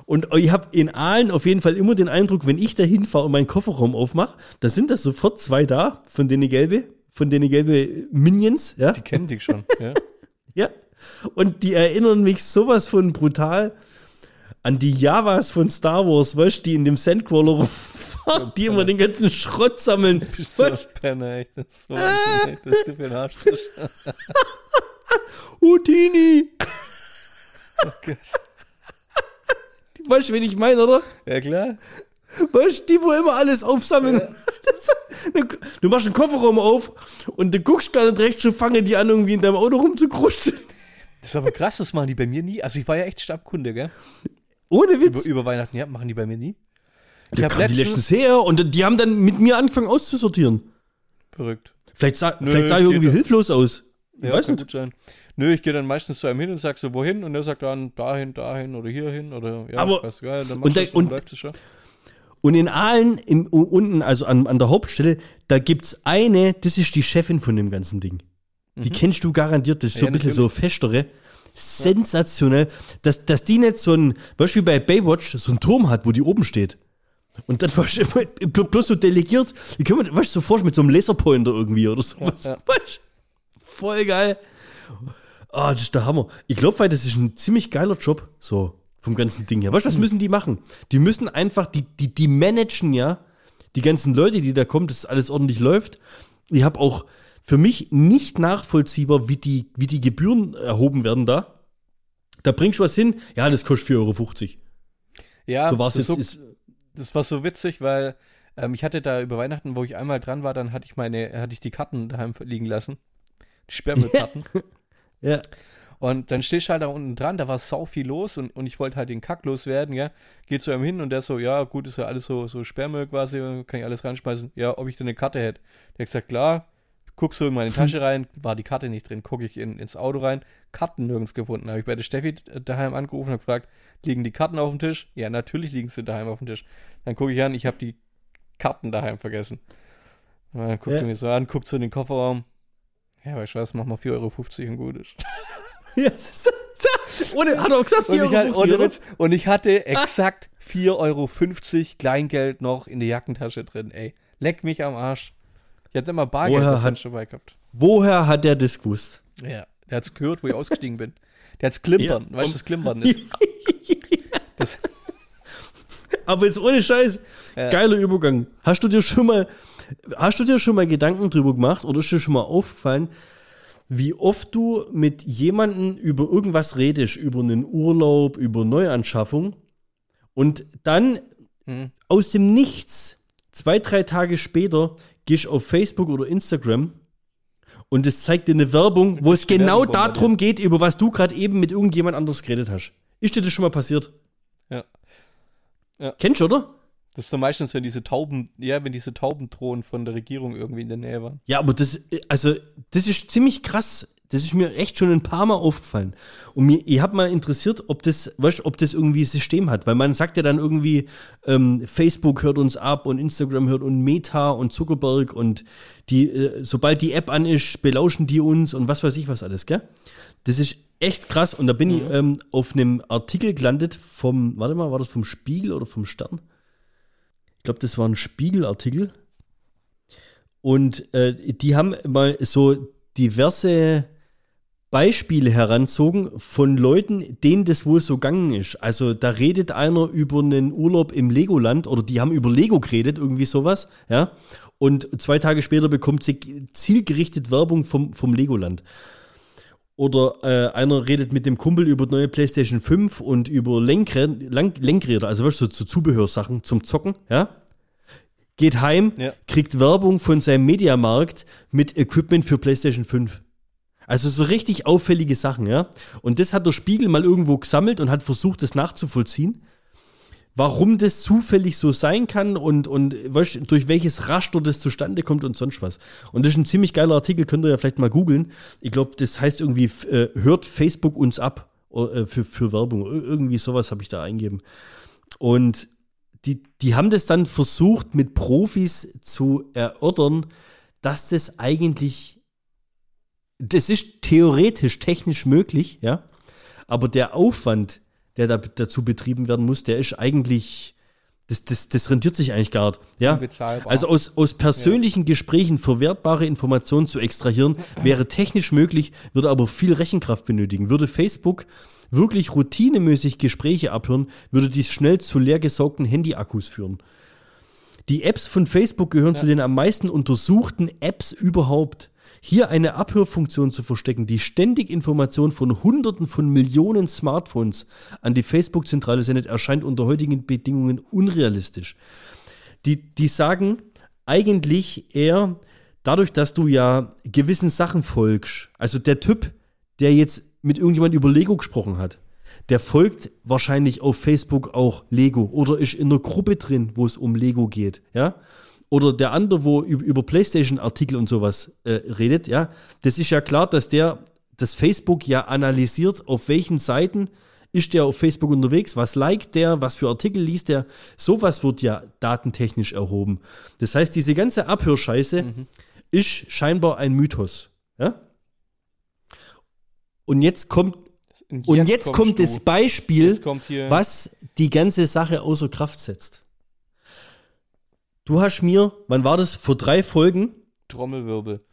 Und ich habe in Aalen auf jeden Fall immer den Eindruck, wenn ich da hinfahre und meinen Kofferraum aufmache, da sind da sofort zwei da, von denen gelbe, von denen gelbe Minions, ja. Die kennen dich schon. ja. [laughs] Ja. Und die erinnern mich sowas von brutal an die Javas von Star Wars, weißt du, die in dem Sandcrawler rumfahren, die immer den ganzen Schrott sammeln. Bist du ein Penner, echt. Das ist so Wahnsinn, echt, dass du für ein Arsch [laughs] [laughs] du, Houdini! [laughs] Weißt du, wen ich meine, oder? Ja, klar. Weißt du, die, wo immer alles aufsammeln. [laughs] Das- Du machst einen Kofferraum auf und du guckst gar nicht recht, schon fangen die an, irgendwie in deinem Auto rumzukrusteln. Das ist aber krass, das machen die bei mir nie. Also ich war ja echt Stammkunde, gell? Ohne Über, Witz. über Weihnachten, ja, machen die bei mir nie. Ich Da kamen die letztens- her und die haben dann mit mir angefangen auszusortieren. Verrückt. Vielleicht sah, Nö, vielleicht sah ich irgendwie hilflos aus. Ja, weiß kann nicht. gut sein. Nö, ich gehe dann meistens zu einem hin und sag so, wohin? Und er sagt dann dahin, dahin oder hierhin oder ja, Aber- weiß geil, dann und es und und- läuft es schon. Und in Aalen, im, unten, also an, an der Hauptstelle, da gibt's eine, das ist die Chefin von dem ganzen Ding. Die kennst du garantiert, das ist so Mhm. Ja, ein bisschen so festere. Sensationell, dass, dass die nicht so ein, weißt du, wie bei Baywatch, so ein Turm hat, wo die oben steht. Und dann [laughs] warst du bloß so delegiert, wie können wir, weißt du, so vorstellen mit so einem Laserpointer irgendwie oder so. Ja, ja. Weißt Voll geil. Ah, das ist der Hammer. Ich glaube, weil das ist ein ziemlich geiler Job, so vom ganzen Ding her. Weißt du, was müssen die machen? Die müssen einfach, die, die, die managen ja die ganzen Leute, die da kommen, dass alles ordentlich läuft. Ich habe auch für mich nicht nachvollziehbar, wie die, wie die Gebühren erhoben werden da. Da bringst du was hin, ja, das kostet 4,50 Euro. Ja, So war's das, jetzt. so, Ist, das war so witzig, weil ähm, ich hatte da über Weihnachten, wo ich einmal dran war, dann hatte ich meine, hatte ich die Karten daheim liegen lassen. Die Sperrmüllkarten. [laughs] ja. Und dann stehst du halt da unten dran, da war sau viel los und, und ich wollte halt den Kack loswerden, ja. Geht zu ihm hin und der so, ja, gut, ist ja alles so, so Sperrmüll quasi, kann ich alles reinschmeißen. Ja, ob ich denn eine Karte hätte. Der hat gesagt, klar, guck so in meine Tasche [laughs] rein, war die Karte nicht drin, gucke ich in, ins Auto rein, Karten nirgends gefunden. Habe ich bei der Steffi daheim angerufen und gefragt, liegen die Karten auf dem Tisch? Ja, natürlich liegen sie daheim auf dem Tisch. Dann gucke ich an, ich habe die Karten daheim vergessen. Dann guckt Ja. er mich so an, guckt so in den Kofferraum. Ja, weißt du was, mach mal 4,50 Euro und gut ist. [laughs] ja das ist- ohne, hat er auch gesagt, Und 4,50 ich, hatte, Euro. ohne oder? Und ich hatte exakt 4,50 Euro Kleingeld noch in der Jackentasche drin, ey. Leck mich am Arsch. Ich hatte immer Bargeld Woher hat- schon dabei gehabt. Woher hat der das gewusst? Ja, der hat's gehört, wo ich ausgestiegen bin. Der hat's klimpern. Ja, weißt du, was klimpern ist? [laughs] Das, Aber jetzt ohne Scheiß, Ja. geiler Übergang. Hast du dir schon mal, hast du dir schon mal Gedanken drüber gemacht oder ist dir schon mal aufgefallen, wie oft du mit jemandem über irgendwas redest, über einen Urlaub, über Neuanschaffung und dann Hm. aus dem Nichts, zwei, drei Tage später, gehst auf Facebook oder Instagram und es zeigt dir eine Werbung, wo es genau Werbung darum geht, über was du gerade eben mit irgendjemand anders geredet hast. Ist dir das schon mal passiert? Ja. Ja. Kennst du, oder? Das ist so meistens, wenn diese Tauben, ja, wenn diese Taubendrohnen von der Regierung irgendwie in der Nähe waren. Ja, aber das, also, das ist ziemlich krass. Das ist mir echt schon ein paar Mal aufgefallen. Und mir, ich habe mal interessiert, ob das, weißt, ob das irgendwie ein System hat. Weil man sagt ja dann irgendwie, ähm, Facebook hört uns ab und Instagram hört und Meta und Zuckerberg und die, äh, sobald die App an ist, belauschen die uns und was weiß ich was alles, gell? Das ist echt krass. Und da bin ich ähm, auf einem Artikel gelandet vom, warte mal, war das vom Spiegel oder vom Stern? Ich glaube, das war ein Spiegelartikel. Und äh, die haben mal so diverse Beispiele heranzogen von Leuten, denen das wohl so gegangen ist. Also da redet einer über einen Urlaub im Legoland oder die haben über Lego geredet, irgendwie sowas, ja. Und zwei Tage später bekommt sie zielgerichtet Werbung vom, vom Legoland. Oder äh, einer redet mit dem Kumpel über neue PlayStation 5 und über Lenkräder, Lang Lenkräder also weißt du, so Zubehörsachen zum Zocken, ja. Geht heim, Ja. kriegt Werbung von seinem Mediamarkt mit Equipment für PlayStation 5. Also so richtig auffällige Sachen, ja. Und das hat der Spiegel mal irgendwo gesammelt und hat versucht, das nachzuvollziehen. Warum das zufällig so sein kann und, und weißt, du, durch welches Raster das zustande kommt und sonst was. Und das ist ein ziemlich geiler Artikel, könnt ihr ja vielleicht mal googeln. Ich glaube, das heißt irgendwie, äh, hört Facebook uns ab äh, für, für Werbung. Ir- Irgendwie sowas habe ich da eingeben. Und die, die haben das dann versucht, mit Profis zu erörtern, dass das eigentlich, das ist theoretisch, technisch möglich, ja, aber der Aufwand, der da dazu betrieben werden muss, der ist eigentlich, das, das, das rentiert sich eigentlich gar nicht, ja. Also aus, aus persönlichen Gesprächen verwertbare Informationen zu extrahieren, wäre technisch möglich, würde aber viel Rechenkraft benötigen. Würde Facebook wirklich routinemäßig Gespräche abhören, würde dies schnell zu leer gesaugten Handyakkus führen. Die Apps von Facebook gehören zu den am meisten untersuchten Apps überhaupt. Hier eine Abhörfunktion zu verstecken, die ständig Informationen von Hunderten von Millionen Smartphones an die Facebook-Zentrale sendet, erscheint unter heutigen Bedingungen unrealistisch. Die, die sagen eigentlich eher, dadurch, dass du ja gewissen Sachen folgst, also der Typ, der jetzt mit irgendjemand über Lego gesprochen hat, der folgt wahrscheinlich auf Facebook auch Lego oder ist in einer Gruppe drin, wo es um Lego geht, ja. Oder der andere, wo über, PlayStation-Artikel und sowas äh, redet, ja. Das ist ja klar, dass der, das Facebook ja analysiert, auf welchen Seiten ist der auf Facebook unterwegs, was liked der, was für Artikel liest der. Sowas wird ja datentechnisch erhoben. Das heißt, diese ganze Abhörscheiße ist scheinbar ein Mythos, ja. Und jetzt kommt und jetzt, kommt kommst das. Beispiel, Jetzt kommt was die ganze Sache außer Kraft setzt. Du hast mir, wann war das? Vor drei Folgen? Trommelwirbel.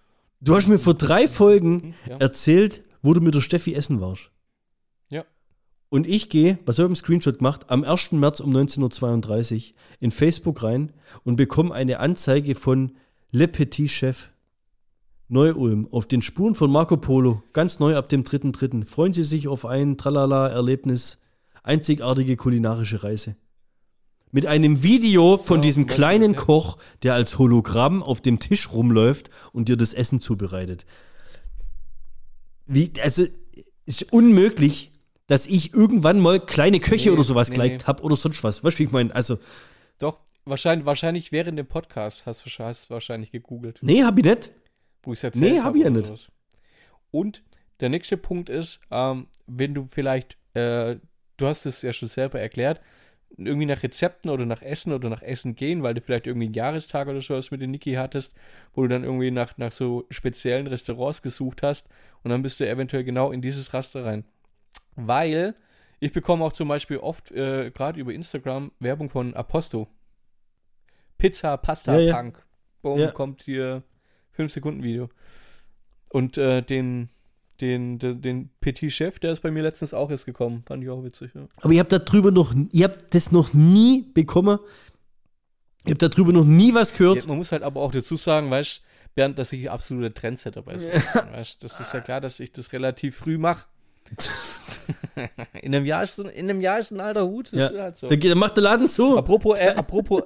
Du hast mir vor drei Folgen Hm, ja. erzählt, wo du mit der Steffi essen warst. Ja. Und ich gehe, was habe ich im Screenshot gemacht, am 1. März um 19.32 Uhr in Facebook rein und bekomme eine Anzeige von Le Petit Chef Neu-Ulm auf den Spuren von Marco Polo, ganz neu ab dem 3.3. Freuen Sie sich auf ein Tralala-Erlebnis, einzigartige kulinarische Reise. Mit einem Video von Ja, diesem kleinen ja. Koch, der als Hologramm auf dem Tisch rumläuft und dir das Essen zubereitet. Wie, also, ist unmöglich, dass ich irgendwann mal kleine Köche Nee, oder sowas nee, geliked nee. habe oder sonst was. Weißt du, wie ich meine? Also, Doch, wahrscheinlich, wahrscheinlich während dem Podcast hast du hast wahrscheinlich gegoogelt, nee, hab ich nicht. wo ich erzählt Nee, hab ich ja nicht. sowas. Und der nächste Punkt ist, ähm, wenn du vielleicht, äh, du hast es ja schon selber erklärt, irgendwie nach Rezepten oder nach Essen oder nach Essen gehen, weil du vielleicht irgendwie einen Jahrestag oder sowas mit dem Niki hattest, wo du dann irgendwie nach, nach so speziellen Restaurants gesucht hast und dann bist du eventuell genau in dieses Raster rein. Weil ich bekomme auch zum Beispiel oft, äh, gerade über Instagram, Werbung von Aposto. Pizza, Pasta, Ja, ja. Punk. Boom, Ja. kommt hier 5 Sekunden Video. Und äh, den, den, den, den Petit Chef, der ist bei mir letztens auch erst gekommen. Fand ich auch witzig. Ja. Aber ihr habt darüber noch, ihr habt das noch nie bekommen. Ihr habt darüber noch nie was gehört. Ja, man muss halt aber auch dazu sagen, weißt Bernd, dass ich absoluter Trendsetter bei bin, [laughs] weißt Das ist ja klar, dass ich das relativ früh mache. [laughs] in, einem Jahr ist, so- in einem Jahr ist ein alter Hut. Ja. halt so. Da, geht- da macht der Laden so. Apropos, äh, apropos.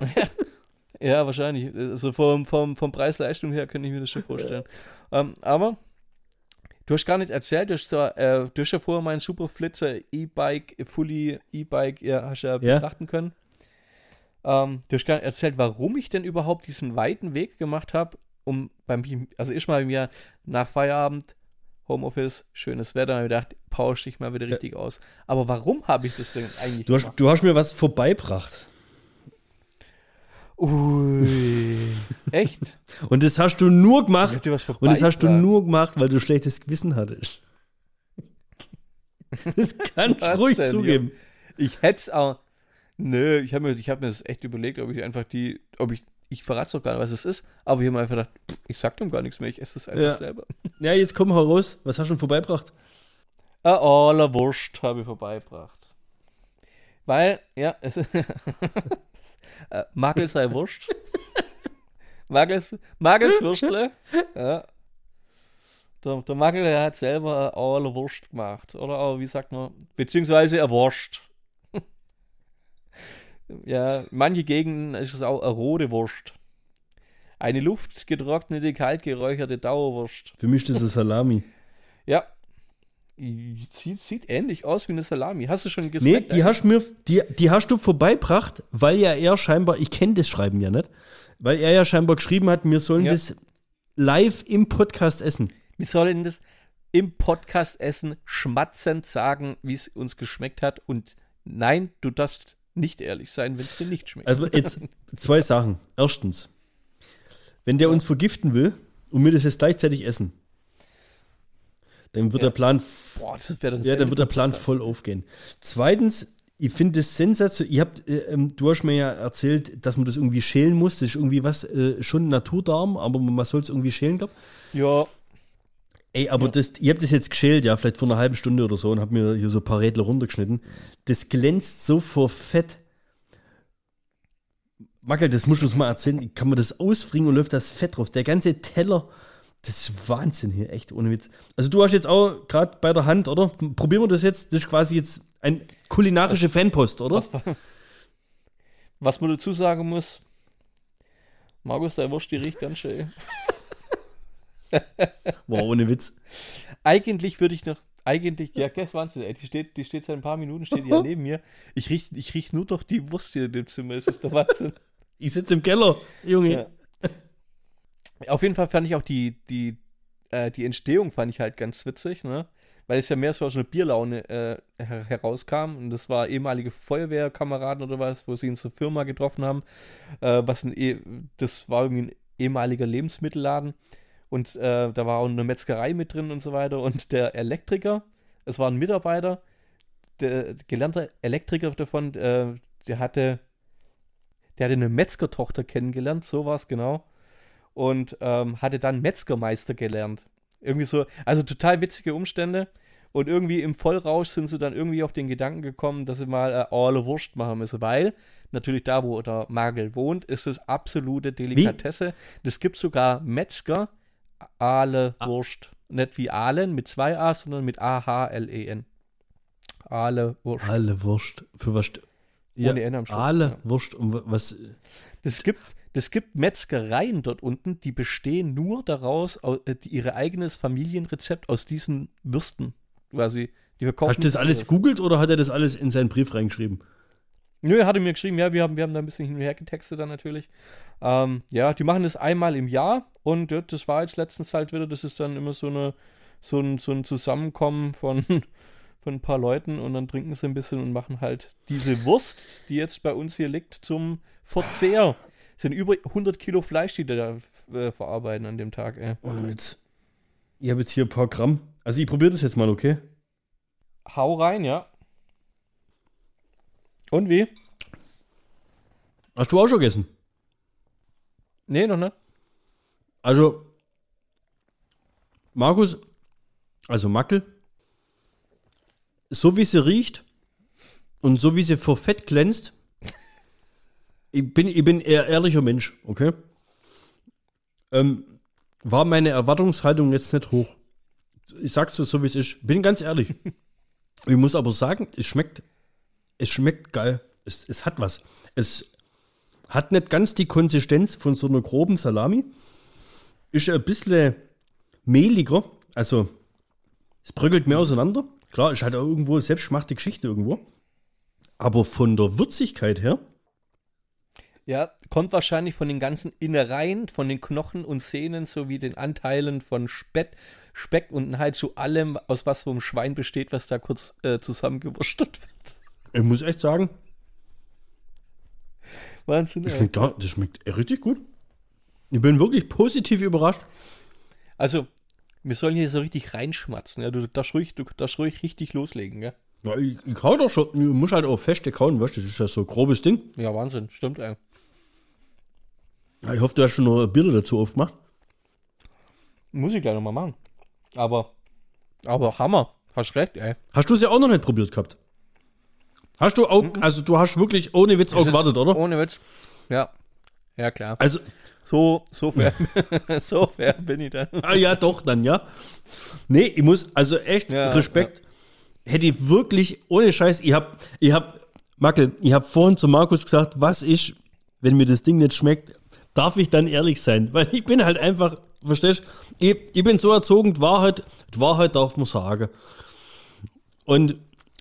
[laughs] ja, wahrscheinlich. Also vom, vom, vom Preis-Leistung her könnte ich mir das schon vorstellen. Ähm, aber du hast gar nicht erzählt, du hast, da, äh, du hast ja vorher meinen Superflitzer E-Bike, Fully E-Bike, ja, hast ja, Ja. betrachten können. Ähm, du hast gar nicht erzählt, warum ich denn überhaupt diesen weiten Weg gemacht habe, um beim, also ich mal mir nach Feierabend, Homeoffice, schönes Wetter, habe ich gedacht, pausch dich mal wieder richtig aus. Aber warum habe ich das denn eigentlich Du hast, du hast mir was vorbeibracht. Ui. Echt? Und das hast du nur Ich gemacht. Und das hast du nur gemacht, weil du schlechtes Gewissen hattest. [laughs] Das kannst du ruhig denn, zugeben. Ich hätte es auch. Nö, ich habe mir, ich hab mir das echt überlegt, ob ich einfach die, ob ich, ich verrate doch gar nicht, was es ist, aber ich habe mir einfach gedacht, pff, ich sag dem gar nichts mehr, ich esse es einfach Ja. selber. Ja, jetzt komm heraus. Was hast du denn vorbeibracht? Eine aller Wurst habe ich vorbeigebracht. Weil, ja, es [laughs] äh, Magel sei Wurst. Magels, Magels Würstle. Ja. Der, der Magel, der hat selber eine aller Wurst gemacht. Oder auch, wie sagt man, beziehungsweise eine Wurst. [laughs] ja, manche Gegenden ist es auch eine rote Wurst. Eine luftgetrocknete, kalt geräucherte Dauerwurst. Für mich ist das eine Salami. Ja. Sieht, sieht ähnlich aus wie eine Salami. Hast du schon Nee, gesnackt? die hast, mir, die, die hast du vorbeibracht, weil ja er scheinbar, ich kenne das Schreiben ja nicht, weil er ja scheinbar geschrieben hat, wir sollen Ja. das live im Podcast essen. Wir sollen das im Podcast essen, schmatzend sagen, wie es uns geschmeckt hat. Und nein, du darfst nicht ehrlich sein, wenn es dir nicht schmeckt. Also jetzt zwei Sachen. Erstens, wenn der uns vergiften will und wir das jetzt gleichzeitig essen, dann wird Ja. der Plan, Boah, das wäre dann ja, dann wird der Plan voll aufgehen. Zweitens, ich finde das sensationell. Ihr habt, äh, ähm, du hast mir ja erzählt, dass man das irgendwie schälen muss. Das ist irgendwie was, äh, schon Naturdarm, aber man soll es irgendwie schälen, glaub. Ja, Ey, aber das, ihr habt das jetzt geschält, ja, vielleicht vor einer halben Stunde oder so und habt mir hier so ein paar Rädler runtergeschnitten. Das glänzt so vor Fett. Mackel, das musst du uns mal erzählen. Kann man das ausfringen und läuft das Fett raus? Der ganze Teller, das ist Wahnsinn hier, echt ohne Witz. Also du hast jetzt auch gerade bei der Hand, oder? Probieren wir das jetzt. Das ist quasi jetzt ein kulinarische Fanpost, oder? was, was man dazu sagen muss, Markus, der Wurst, die riecht ganz schön. [laughs] Wow, ohne Witz. Eigentlich würde ich noch, eigentlich, ja, guess Wahnsinn, ey, die steht, die steht seit ein paar Minuten, steht die ja neben mir. Ich riech, ich riech nur doch die Wurst hier in dem Zimmer, es ist der Wahnsinn. Ich sitze im Keller, Junge. Ja. Auf jeden Fall fand ich auch die, die, äh, die Entstehung fand ich halt ganz witzig, ne? Weil es ja mehr so aus einer Bierlaune äh, her herauskam. Und das war ehemalige Feuerwehrkameraden oder was, wo sie in so Firma getroffen haben. Äh, was ein eh, das war irgendwie ein ehemaliger Lebensmittelladen. Und äh, da war auch eine Metzgerei mit drin und so weiter. Und der Elektriker, es war ein Mitarbeiter, der gelernte Elektriker davon, äh, der hatte, der hatte eine Metzgertochter kennengelernt, so war es genau. Und ähm, hatte dann Metzgermeister gelernt. Irgendwie so, also total witzige Umstände. Und irgendwie im Vollrausch sind sie dann irgendwie auf den Gedanken gekommen, dass sie mal äh, alle Wurst machen müssen, weil natürlich da, wo der Magel wohnt, ist es absolute Delikatesse. Es gibt sogar Metzger, Aale Wurst. Nicht wie Aalen mit zwei A, sondern mit A-H-L-E-N. Aale Wurst. Alle Wurst. Für was? st- Ohne N am Schluss, Alle ja. Wurst. Um wa- was? Es gibt, es gibt Metzgereien dort unten, die bestehen nur daraus, au- äh, die ihre eigenes Familienrezept aus diesen Würsten quasi. Die verkaufen Hast du das alles googelt oder hat er das alles in seinen Brief reingeschrieben? Nö, er hatte mir geschrieben, ja, wir haben, wir haben da ein bisschen hin und her getextet dann natürlich. Ähm, ja, die machen das einmal im Jahr und ja, das war jetzt letztens halt wieder, das ist dann immer so eine, so ein, so ein Zusammenkommen von, [laughs] von ein paar Leuten und dann trinken sie ein bisschen und machen halt diese Wurst, die jetzt bei uns hier liegt, zum Verzehr. Sind über 100 Kilo Fleisch, die da äh, verarbeiten an dem Tag, ey. Und jetzt, ich habe jetzt hier ein paar Gramm. Also ich probiere das jetzt mal, okay? Hau rein, ja. Und wie? Hast du auch schon gegessen? Nee, noch nicht. Also, Markus, also Mackel, so wie sie riecht und so wie sie vor Fett glänzt, ich bin, ich bin eher ehrlicher Mensch, okay? Ähm, war meine Erwartungshaltung jetzt nicht hoch. Ich sag's dir so, wie es ist. Bin ganz ehrlich. [laughs] Ich muss aber sagen, es schmeckt, es schmeckt geil. Es, es hat was. Es hat nicht ganz die Konsistenz von so einer groben Salami ist ein bisschen mehliger. Also, es bröckelt mehr auseinander. Klar, ist halt auch irgendwo selbstgemachte Geschichte irgendwo. Aber von der Würzigkeit her, Ja, kommt wahrscheinlich von den ganzen Innereien, von den Knochen und Sehnen sowie den Anteilen von Speck, Speck und halt zu allem, aus was vom Schwein besteht, was da kurz äh, zusammengewurschtelt wird. ich muss echt sagen, Wahnsinn. das schmeckt, gar, das schmeckt richtig gut. Ich bin wirklich positiv überrascht. Also, wir sollen hier so richtig reinschmatzen. Ja? Du darfst ruhig, du darfst ruhig richtig loslegen. Ja, Ja, ich, ich kau doch schon, ich muss halt auch feste kauen, weißt du, das ist ja so ein grobes Ding. ja Wahnsinn. Stimmt, ey. Ja, Ich hoffe, du hast schon noch Bilder dazu aufgemacht. Muss ich gleich nochmal machen. Aber, aber Hammer. Hast recht, ey. Hast du es ja auch noch nicht probiert gehabt? Hast du auch, also du hast wirklich ohne Witz auch gewartet, oder? Ohne Witz. Ja. Ja, klar. Also, So, so fair, [laughs] so fair bin ich dann. Ah ja, doch, dann ja. Nee, ich muss, also echt Ja, Respekt. Hätte ich wirklich, ohne Scheiß, ich hab, ich hab, Mackel, ich hab vorhin zu Markus gesagt, was ist, wenn mir das Ding nicht schmeckt, darf ich dann ehrlich sein? Weil ich bin halt einfach, verstehst ich, ich bin so erzogen, die Wahrheit, die Wahrheit darf man sagen. Und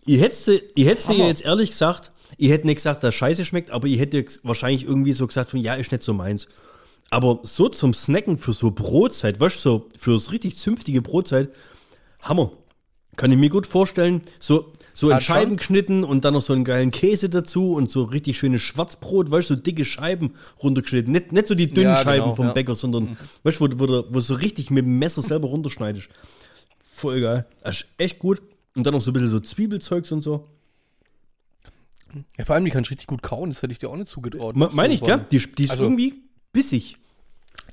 ich hätte, ich hätte Hammer. jetzt ehrlich gesagt, ich hätte nicht gesagt, dass Scheiße schmeckt, aber ich hätte wahrscheinlich irgendwie so gesagt, von ja, ist nicht so meins. Aber so zum Snacken für so Brotzeit, weißt du, so für so richtig zünftige Brotzeit, Hammer. Kann ich mir gut vorstellen. So, so in Scheiben geschnitten und dann noch so einen geilen Käse dazu und so richtig schönes Schwarzbrot, weißt du, so dicke Scheiben runtergeschnitten. Nicht, nicht so die dünnen Ja, Scheiben genau, vom ja. Bäcker, sondern, [laughs] weißt du, wo, wo, du- wo so richtig mit dem Messer selber runterschneidest. Voll geil. Das ist echt gut. Und dann noch so ein bisschen so Zwiebelzeugs und so. Ja, vor allem, die kannst du richtig gut kauen, das hätte ich dir auch nicht zugetraut. Me- Meine ich, gell? Die, die ist Also- irgendwie bissig.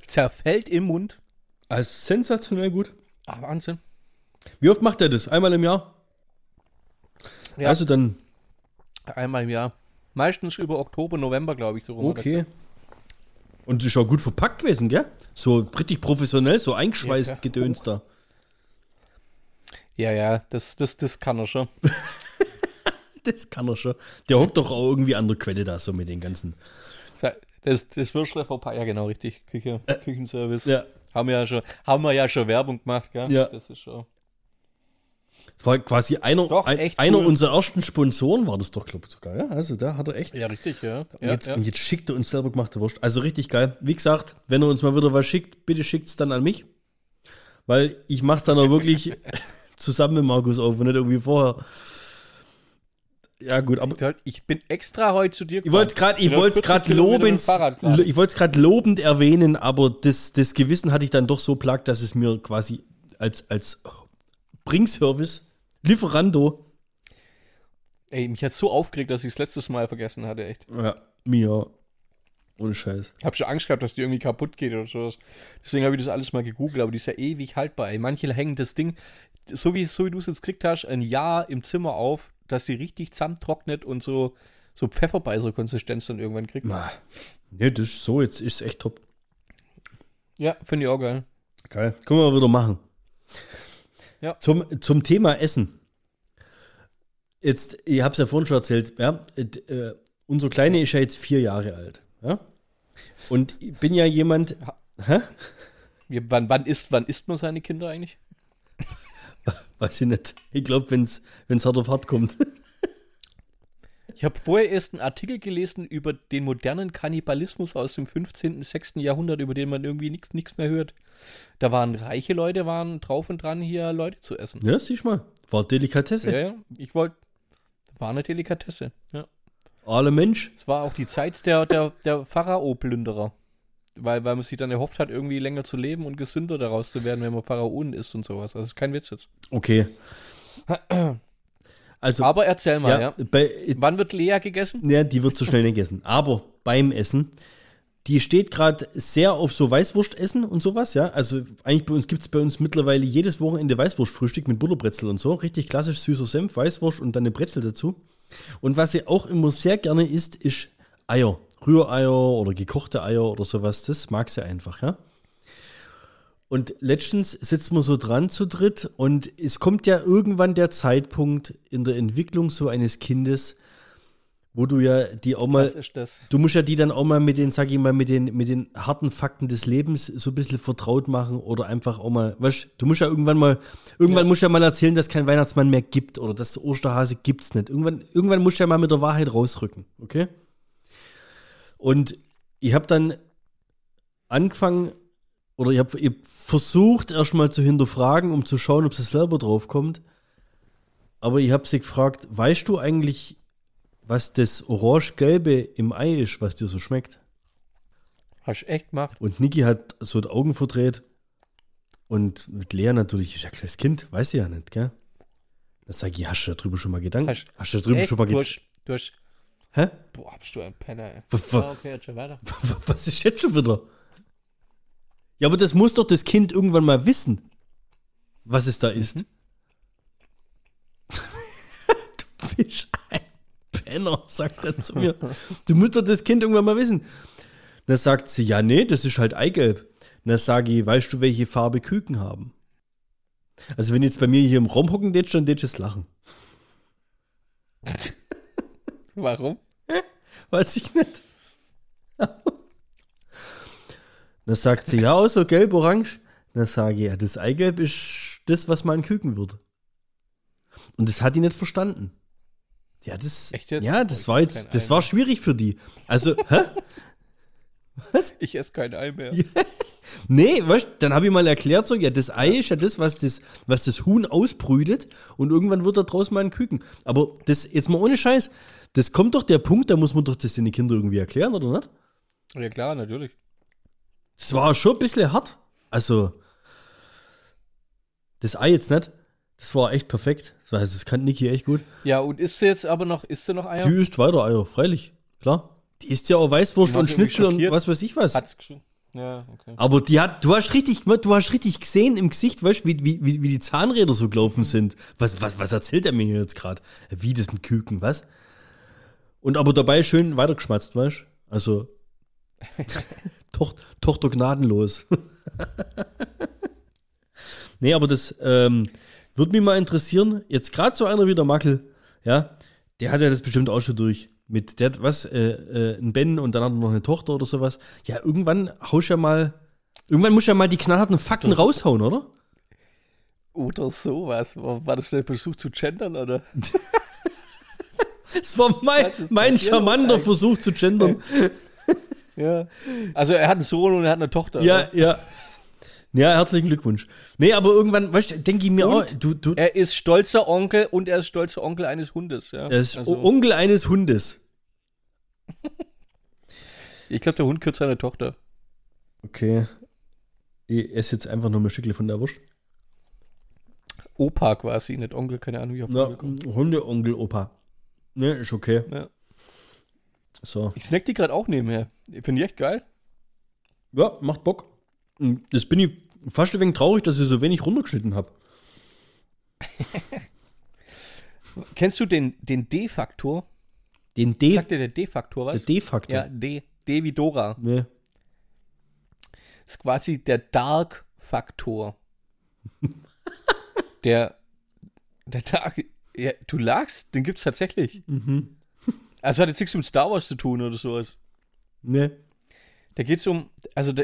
Zerfällt im Mund. Also sensationell gut. Ah, Wahnsinn. Wie oft macht er das? Einmal im Jahr? Ja, Also dann, einmal im Jahr. Meistens über Oktober, November, glaube ich, so rum. okay. Und ist auch gut verpackt gewesen, gell? So richtig professionell, so eingeschweißt Ja. Gedöns da. Ja, ja, das, das, das kann er schon. [laughs] Das kann er schon. Der hockt doch auch irgendwie an der Quelle da, so mit den ganzen. Das, das Würschle vor paar, ja genau, richtig. Küche, Küchenservice. Äh. Ja. Haben wir ja schon, haben wir ja schon Werbung gemacht, gell? Ja. Das ist schon. Das war quasi einer, Doch, ein, einer cool. unserer ersten Sponsoren, war das doch, glaube ich, sogar. Ja, also da hat er echt. Ja, richtig, ja. Und ja, jetzt, ja. und jetzt schickt er uns selber gemachte Wurst. Also richtig geil. Wie gesagt, wenn er uns mal wieder was schickt, bitte schickt es dann an mich. Weil ich mache es dann auch wirklich [laughs] zusammen mit Markus auf und nicht irgendwie vorher. Ja, gut, aber Ich bin extra heute zu dir ich wollte gerade ich wollte 40 gerade lobend Fahrrad gerade. ich wollte gerade lobend erwähnen, aber das, das Gewissen hatte ich dann doch so plagt, dass es mir quasi als als Bringservice Lieferando Ey, mich hat so aufgeregt, dass ich es letztes Mal vergessen hatte, echt. ja, mir Ohne Scheiß. Ich habe schon Angst gehabt, dass die irgendwie kaputt geht oder sowas. Deswegen habe ich das alles mal gegoogelt, aber die ist ja ewig haltbar. Ey. Manche hängen das Ding, so wie, so wie du es jetzt gekriegt hast, ein Jahr im Zimmer auf, dass sie richtig zusammentrocknet und so, so Pfefferbeißer-Konsistenz dann irgendwann kriegt. Na, nee, das ist so, jetzt ist echt top. Ja, finde ich auch geil. Geil. Können wir wieder machen. Ja. Zum, zum Thema Essen. Jetzt, ich habe es ja vorhin schon erzählt, ja, äh, unser Kleine ist ja jetzt vier Jahre alt. Ja? Und ich bin ja jemand. Hä? Wann, wann, isst, wann isst man seine Kinder eigentlich? [laughs] Weiß ich nicht. Ich glaube, wenn es hart auf hart kommt. Ich habe vorher erst einen Artikel gelesen über den modernen Kannibalismus aus dem 15., 6. Jahrhundert, über den man irgendwie nichts mehr hört. Da waren reiche Leute, waren drauf und dran, hier Leute zu essen. Ja, siehst mal. War Delikatesse. Ja, ja. Ich wollte. War eine Delikatesse. Ja. Alle Mensch. Es war auch die Zeit der, der, der Pharao-Plünderer. Weil, weil man sich dann erhofft hat, irgendwie länger zu leben und gesünder daraus zu werden, wenn man Pharaonen ist und sowas. Also, das ist kein Witz jetzt. Okay. Also, Aber erzähl mal, ja. Bei, Wann wird Lea gegessen? ja, die wird so schnell gegessen. Aber beim Essen, die steht gerade sehr auf so Weißwurstessen und sowas, ja. Also eigentlich bei uns gibt es bei uns mittlerweile jedes Wochenende Weißwurstfrühstück mit Butterbrezel und so. Richtig klassisch süßer Senf, Weißwurst und dann eine Brezel dazu. Und was sie auch immer sehr gerne isst, ist Eier. Rühreier oder gekochte Eier oder sowas. Das mag sie einfach, ja. Und letztens sitzt man so dran zu dritt und es kommt ja irgendwann der Zeitpunkt in der Entwicklung so eines Kindes, wo du ja die auch mal, Was ist das? du musst ja die dann auch mal mit den, sag ich mal, mit den, mit den harten Fakten des Lebens so ein bisschen vertraut machen oder einfach auch mal, weißt du, musst ja irgendwann mal, irgendwann musst du ja mal erzählen, dass es keinen Weihnachtsmann mehr gibt oder dass Osterhase gibt's nicht. Irgendwann, irgendwann musst du ja mal mit der Wahrheit rausrücken, okay? Und ich habe dann angefangen, oder ich habe versucht, erstmal zu hinterfragen, um zu schauen, ob sie selber drauf kommt. Aber ich habe sie gefragt, weißt du eigentlich, was das Orange-Gelbe im Ei ist, was dir so schmeckt? Hast du echt gemacht? Und Niki hat so die Augen verdreht. Und mit Lea natürlich, ist ja ein kleines Kind, weiß sie ja nicht, gell? Dann sag ich, hast du darüber schon mal Gedanken? Hast- Hast, du darüber Echt? schon mal du, Gedanken? hast, du hast. Hä? Boah, bist du ein Penner, ey. Okay, jetzt schon weiter. [laughs] Was ist jetzt schon wieder? Ja, aber das muss doch das Kind irgendwann mal wissen, was es da ist. [laughs] du bist ein Penner, sagt er zu mir. Du musst doch das Kind irgendwann mal wissen. Dann sagt sie, ja, nee, das ist halt Eigelb. Dann sage ich, weißt du, welche Farbe Küken haben? Also wenn jetzt bei mir hier im Raum hocken, dann dann es lachen. Warum? [laughs] Weiß ich nicht. Dann sagt sie, ja, so gelb, orange. Dann sage ich, ja, das Eigelb ist das, was man küken wird. Und das hat die nicht verstanden. Ja, das, Echt jetzt? ja, das war jetzt, das Ei war schwierig für die. Also, [laughs] hä? Ich esse kein Ei mehr. Nee, weißt, dann habe ich mal erklärt so, ja, das Ei ist ja das, was das, was das Huhn ausbrütet und irgendwann wird da draus mal ein Küken. Aber das, jetzt mal ohne Scheiß, das kommt doch der Punkt, da muss man doch das den Kindern irgendwie erklären, oder nicht? Ja, klar, natürlich. Das war schon ein bisschen hart. Also, das Ei jetzt nicht. Das war echt perfekt. Also, das kann Niki echt gut. Ja, und isst sie jetzt aber noch, isst sie noch Eier? Die isst weiter Eier, freilich. Klar. Die isst ja auch Weißwurst und Schnitzel und was weiß ich was. Hat's. Ja, okay. Aber die hat, du hast richtig, du hast richtig gesehen im Gesicht, weißt du, wie, wie, wie wie die Zahnräder so gelaufen sind. Was, was, was erzählt er mir jetzt gerade? Wie das ein Küken, was? Und aber dabei schön weitergeschmatzt, weißt du? Also, Toch, Tochter gnadenlos. [laughs] nee, aber das ähm, würde mich mal interessieren. Jetzt gerade so einer wie der Mackel, ja, der hat ja das bestimmt auch schon durch. Mit der, was, äh, äh, ein Ben und dann hat er noch eine Tochter oder sowas. Ja, irgendwann haust ja mal, irgendwann muss ja mal die knallharten Fakten raushauen, oder? Oder sowas. War, war das der Versuch zu gendern, oder? [laughs] Das war mein, mein charmanter Versuch zu gendern. [laughs] Ja. Also er hat einen Sohn und er hat eine Tochter. Ja, oder? ja. Ja, herzlichen Glückwunsch. Nee, aber irgendwann, weißt du, denke ich mir auch, Und du, du, Er ist stolzer Onkel und er ist stolzer Onkel eines Hundes, ja. er ist Also, Onkel eines Hundes. [laughs] ich glaube, der Hund gehört seiner Tochter. Okay. Ich esse jetzt einfach noch mal Stückle von der Wurst. Opa quasi, nicht Onkel, keine Ahnung, wie auf Ja, Onkel kommt. Hunde, Onkel, Opa. Ne, ist okay. Ja. So. Ich snack die gerade auch nebenher. Finde ich echt geil. Ja, macht Bock. Das bin ich fast ein wenig traurig, dass ich so wenig runtergeschnitten habe. [laughs] Kennst du den, den D-Faktor? Den D, Sagt dir der D-Faktor der was? D-Faktor. ja, D. D wie Dora. Nee. ist quasi der Dark-Faktor. [laughs] der, der Dark, ja, du lagst, den gibt's tatsächlich. Mhm. Also hat jetzt nichts mit Star Wars zu tun oder sowas. Nee. Da geht's um, also, da-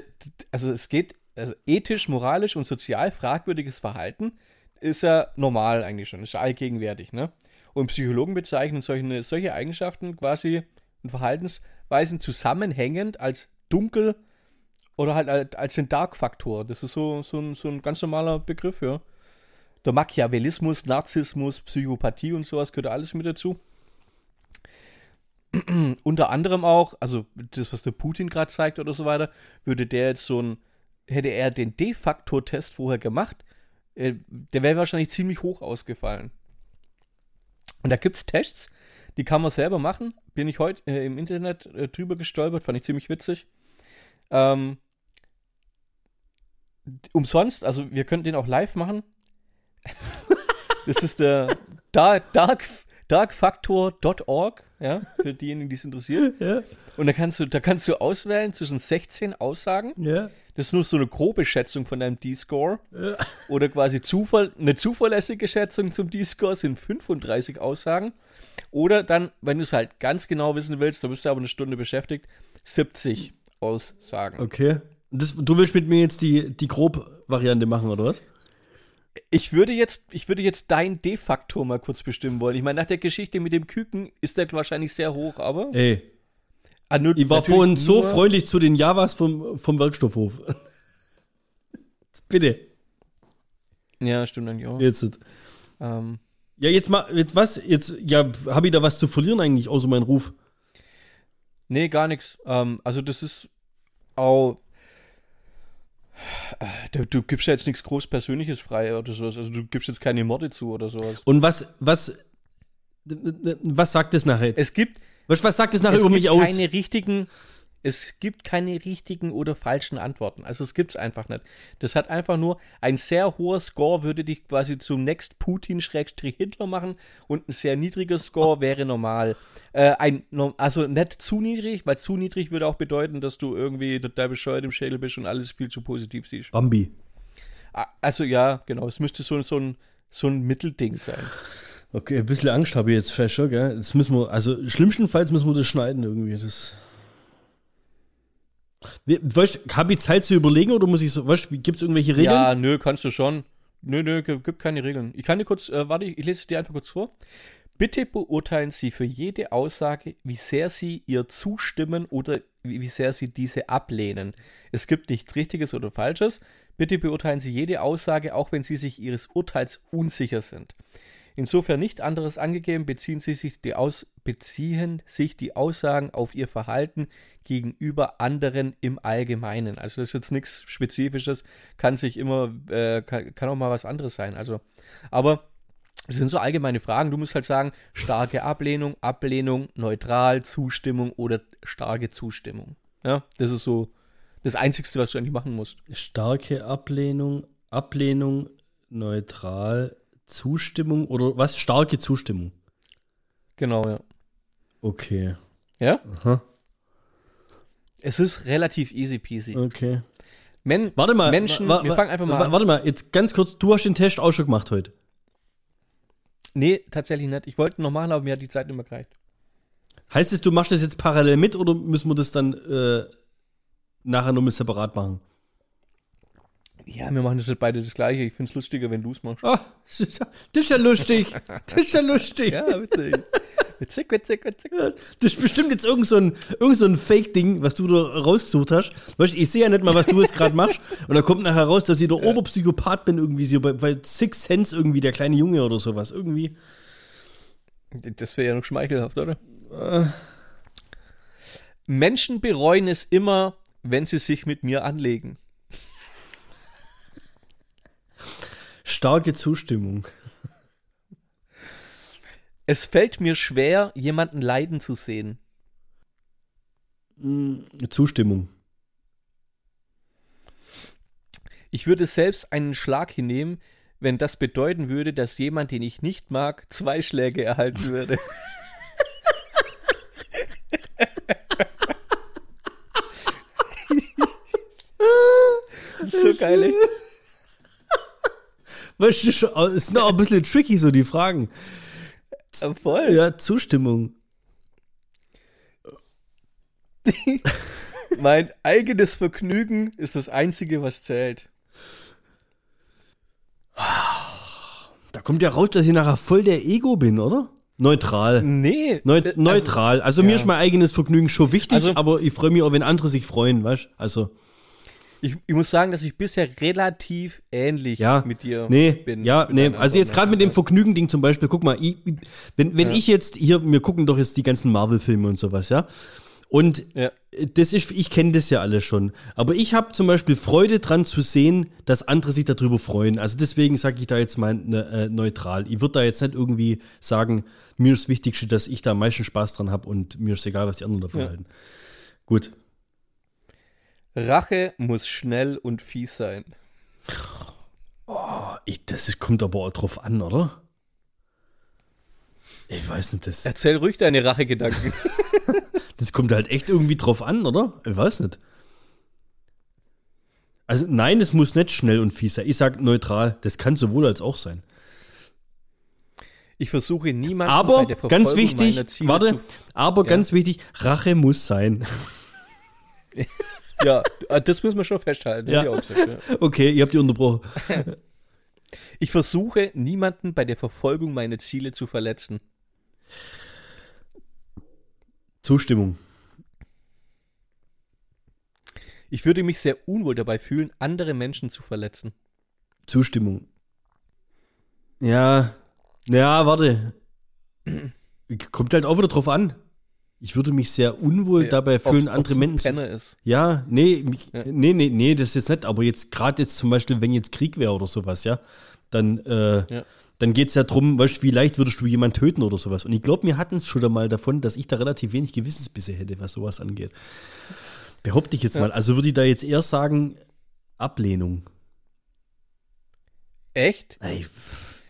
also es geht, also ethisch, moralisch und sozial fragwürdiges Verhalten ist ja normal eigentlich schon, ist ja allgegenwärtig, ne? Und Psychologen bezeichnen solche, solche Eigenschaften quasi und Verhaltensweisen zusammenhängend als dunkel oder halt als- als den Dark-Faktor. Das ist so, so, ein, so ein ganz normaler Begriff, ja. Der Machiavellismus, Narzissmus, Psychopathie und sowas gehört alles mit dazu. [clears throat] Unter anderem auch, also das, was der Putin gerade zeigt oder so weiter, würde der jetzt so ein, hätte er den De-Faktor-Test vorher gemacht, äh, der wäre wahrscheinlich ziemlich hoch ausgefallen. Und da gibt es Tests, die kann man selber machen. Bin ich heute äh, im Internet äh, drüber gestolpert, fand ich ziemlich witzig. Ähm, umsonst, also wir könnten den auch live machen. [laughs] das ist der Dark, Dark, darkfactor.org, ja, [laughs] für diejenigen, die es interessiert. Ja. Und da kannst du, da kannst du auswählen zwischen 16 Aussagen. Ja. Das ist nur so eine grobe Schätzung von deinem D-Score. [laughs] Oder quasi Zufall, eine zuverlässige Schätzung zum D-Score sind 35 Aussagen. Oder dann, wenn du es halt ganz genau wissen willst, da bist du aber eine Stunde beschäftigt, 70 Aussagen. Okay. Das, du willst mit mir jetzt die, die Grob-Variante machen, oder was? Ich würde jetzt, ich würde jetzt deinen D-Faktor mal kurz bestimmen wollen. Ich meine, nach der Geschichte mit dem Küken ist der wahrscheinlich sehr hoch, aber. Ey, Ah, nur- ich war vorhin so freundlich zu den Javas vom, vom Werkstoffhof. [laughs] Bitte. Ja, stimmt eigentlich auch. Jetzt. Ähm, Ja, jetzt mal, jetzt was? Jetzt, ja, habe ich da was zu verlieren eigentlich, außer meinen Ruf? Nee, gar nichts. Ähm, also das ist auch. Äh, Du, du gibst ja jetzt nichts groß Persönliches frei oder sowas. Also du gibst jetzt keine Morde zu oder sowas. Und was, was, was sagt das nachher jetzt? Es gibt, was, was sagt das nachher es über gibt mich aus? keine richtigen. Es gibt keine richtigen oder falschen Antworten. Also es gibt es einfach nicht. Das hat einfach nur ein sehr hoher Score würde dich quasi zum Next Putin-Hitler machen und ein sehr niedriger Score wäre normal. Äh, ein, also nicht zu niedrig, weil zu niedrig würde auch bedeuten, dass du irgendwie total bescheuert im Schädel bist und alles viel zu positiv siehst. Bambi. Ah, Also ja, genau, es müsste so, so, ein, so ein Mittelding sein. Okay, ein bisschen Angst habe ich jetzt fest schon, gell? Das müssen wir, also schlimmstenfalls müssen wir das schneiden irgendwie. Das. Weißt habe ich Zeit zu überlegen oder muss ich so, weißt gibt es irgendwelche Regeln? Ja, nö, kannst du schon. Nö, nö, gi- gibt keine Regeln. Ich kann dir kurz, äh, warte, ich lese es dir einfach kurz vor. Bitte beurteilen Sie für jede Aussage, wie sehr Sie ihr zustimmen oder wie, wie sehr Sie diese ablehnen. Es gibt nichts Richtiges oder Falsches. Bitte beurteilen Sie jede Aussage, auch wenn Sie sich Ihres Urteils unsicher sind. Insofern nicht anderes angegeben, beziehen, Sie sich die Aus beziehen sich die Aussagen auf Ihr Verhalten gegenüber anderen im Allgemeinen. Also das ist jetzt nichts Spezifisches, kann sich immer, äh, kann, kann auch mal was anderes sein. Also, aber es sind so allgemeine Fragen. Du musst halt sagen, starke Ablehnung, Ablehnung, neutral, Zustimmung oder starke Zustimmung. Ja, das ist so das Einzigste, was du eigentlich machen musst. Starke Ablehnung, Ablehnung, neutral, Zustimmung oder was? Starke Zustimmung. Genau, ja. Okay. Ja? Aha. Es ist relativ easy peasy. Okay. Men Warte mal. Menschen, wa- wa- wir fangen einfach mal wa- an. Warte mal, jetzt ganz kurz, du hast den Test auch schon gemacht heute. Nee, tatsächlich nicht. Ich wollte ihn noch machen, aber mir hat die Zeit nicht mehr gereicht. Heißt es, du machst das jetzt parallel mit oder müssen wir das dann äh, nachher nochmal separat machen? Ja, wir machen das nicht beide das gleiche. Ich finde es lustiger, wenn du es machst. Das ist ja- das ist ja lustig. Das ist ja lustig. Ja, witzig. Witzig, witzig, witzig. Das ist bestimmt jetzt irgend so ein, irgend so ein Fake-Ding, was du da rausgesucht hast. Weißt ich sehe ja nicht mal, was du jetzt gerade machst. Und dann kommt nachher raus, dass ich der Oberpsychopath bin, irgendwie so bei, bei Six Sense irgendwie, der kleine Junge oder sowas. Irgendwie. Das wäre ja noch schmeichelhaft, oder? Menschen bereuen es immer, wenn sie sich mit mir anlegen. Starke Zustimmung. Es fällt mir schwer, jemanden leiden zu sehen. Zustimmung. Ich würde selbst einen Schlag hinnehmen, wenn das bedeuten würde, dass jemand, den ich nicht mag, zwei Schläge erhalten würde. [laughs] das ist so geil. ey. [laughs] Weißt du, schon, es sind auch ein bisschen tricky, so die Fragen. Ja, voll. Ja, Zustimmung. [laughs] Mein eigenes Vergnügen ist das Einzige, was zählt. Da kommt ja raus, dass ich nachher voll der Ego bin, oder? Neutral. Nee. Neu äh, neutral. Also, mir ja. ist mein eigenes Vergnügen schon wichtig, Also- aber ich freue mich auch, wenn andere sich freuen, weißt Also, Ich, ich muss sagen, dass ich bisher relativ ähnlich ja. mit dir nee, bin. Ja, nee. Also, jetzt gerade mit dem Vergnügen-Ding zum Beispiel, guck mal, ich, ich- wenn, wenn Ja. ich jetzt hier, wir gucken doch jetzt die ganzen Marvel-Filme und sowas, ja? Und Ja. das ist, ich kenne das ja alles schon. Aber ich habe zum Beispiel Freude dran zu sehen, dass andere sich darüber freuen. Also deswegen sage ich da jetzt mal ne, äh, neutral. Ich würde da jetzt nicht irgendwie sagen, mir ist das Wichtigste, dass ich da am meisten Spaß dran habe und mir ist egal, was die anderen davon Ja. halten. Gut. Rache muss schnell und fies sein. Ich, das kommt aber auch drauf an, oder? Ich weiß nicht, das, Erzähl ruhig deine Rachegedanken. [laughs] [laughs] das kommt halt echt irgendwie drauf an, oder? Ich weiß nicht. Also nein, es muss nicht schnell und fies sein. Ich sage neutral. Das kann sowohl als auch sein. Ich versuche niemanden Aber bei der ganz Verfolgung wichtig, meiner Ziele warte, aber Ja. ganz wichtig, Rache muss sein. [laughs] Ja, äh, das müssen wir schon festhalten. Ja. gesagt, ja. Okay, ihr habt die unterbrochen. [laughs] Ich versuche niemanden bei der Verfolgung meiner Ziele zu verletzen. Zustimmung. Ich würde mich sehr unwohl dabei fühlen, andere Menschen zu verletzen. Zustimmung. Ja, ja, warte. Kommt halt auch wieder drauf an. Ich würde mich sehr unwohl dabei fühlen, Ob- andere Menschen ist. Ja, nee, Ja. nee, nee, nee, das ist jetzt nicht, aber jetzt gerade jetzt zum Beispiel, wenn jetzt Krieg wäre oder sowas, ja, dann, äh, Ja. dann geht es ja drum, weißt wie leicht würdest du jemanden töten oder sowas. Und ich glaube, wir hatten es schon einmal davon, dass ich da relativ wenig Gewissensbisse hätte, was sowas angeht. Behaupte ich jetzt Ja. mal. Also würde ich da jetzt eher sagen, Ablehnung. Echt? Ey, pff.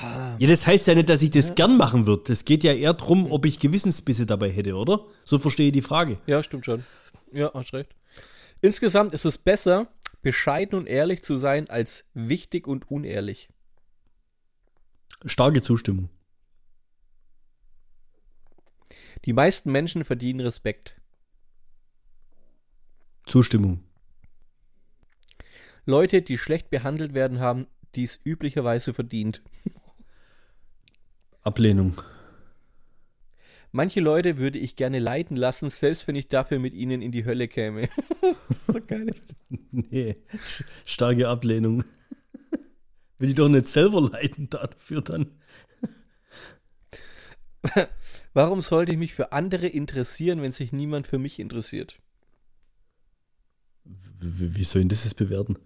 Ja, das heißt ja nicht, dass ich das gern machen würde. Es geht ja eher drum, ob ich Gewissensbisse dabei hätte, oder? So verstehe ich die Frage. Ja, stimmt schon. Ja, hast recht. Insgesamt ist es besser, bescheiden und ehrlich zu sein, als wichtig und unehrlich. Starke Zustimmung. Die meisten Menschen verdienen Respekt. Zustimmung. Leute, die schlecht behandelt werden, haben dies üblicherweise verdient. Ablehnung. Manche Leute würde ich gerne leiden lassen, selbst wenn ich dafür mit ihnen in die Hölle käme. [laughs] so geil. [laughs] Nee, starke Ablehnung. [laughs] Will ich doch nicht selber leiden dafür dann. Warum sollte ich mich für andere interessieren, wenn sich niemand für mich interessiert? Wie, soll ich das jetzt bewerten?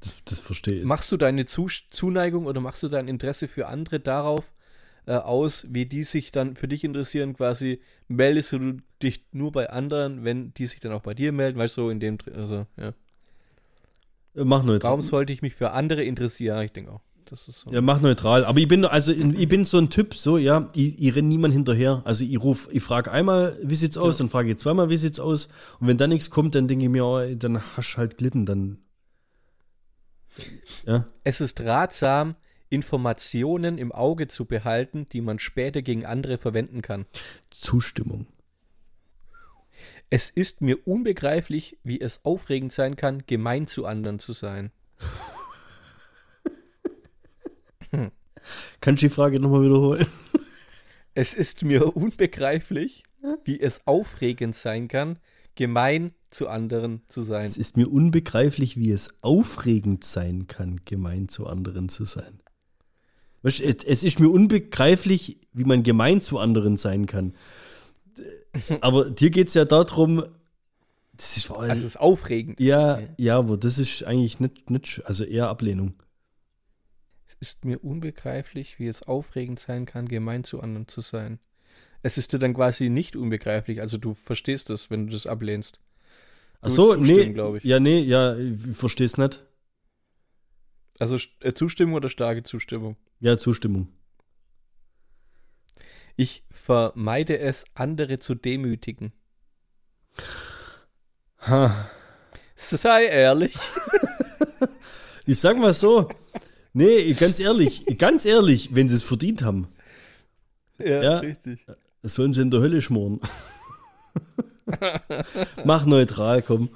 Das, das verstehe ich. Machst du deine Zu Zuneigung oder machst du dein Interesse für andere darauf äh, aus, wie die sich dann für dich interessieren? Quasi meldest du dich nur bei anderen, wenn die sich dann auch bei dir melden? Weißt du, so in dem, also, ja. Mach neutral. Warum sollte ich mich für andere interessieren? Ja, ich denke auch. Das ist so. Ja, mach neutral. Aber ich bin, also ich bin so ein Typ, so, ja, ich, ich renne niemand hinterher. Also ich ruf, ich frage einmal, wie sieht's aus, dann frage ich zweimal, wie sit's aus. Und wenn da nichts kommt, dann denke ich mir, oh, dann hast du halt glitten, dann. Ja. Es ist ratsam, Informationen im Auge zu behalten, die man später gegen andere verwenden kann. Zustimmung. Es ist mir unbegreiflich, wie es aufregend sein kann, gemein zu anderen zu sein. [laughs] Kannst du die Frage nochmal wiederholen? Es ist mir unbegreiflich, wie es aufregend sein kann, gemein zu anderen zu sein. Es ist mir unbegreiflich, wie es aufregend sein kann, gemein zu anderen zu sein. Es, ist mir unbegreiflich, wie man gemein zu anderen sein kann. Aber dir geht es ja darum, das ist, Also es ist aufregend. ja, ja, aber das ist eigentlich nicht, nicht, also eher Ablehnung. Es ist mir unbegreiflich, wie es aufregend sein kann, gemein zu anderen zu sein. Es ist dir dann quasi nicht unbegreiflich. Also du verstehst das, wenn du das ablehnst. Ach so, nee, ja, nee, ja, ich versteh's nicht. Also äh, Zustimmung oder starke Zustimmung? Ja, Zustimmung. Ich vermeide es, andere zu demütigen. Ha. Sei ehrlich. [laughs] Ich sag mal so, nee, ganz ehrlich, ganz ehrlich, wenn sie es verdient haben, ja, Ja. richtig. Sollen sie in der Hölle schmoren. Mach neutral, komm.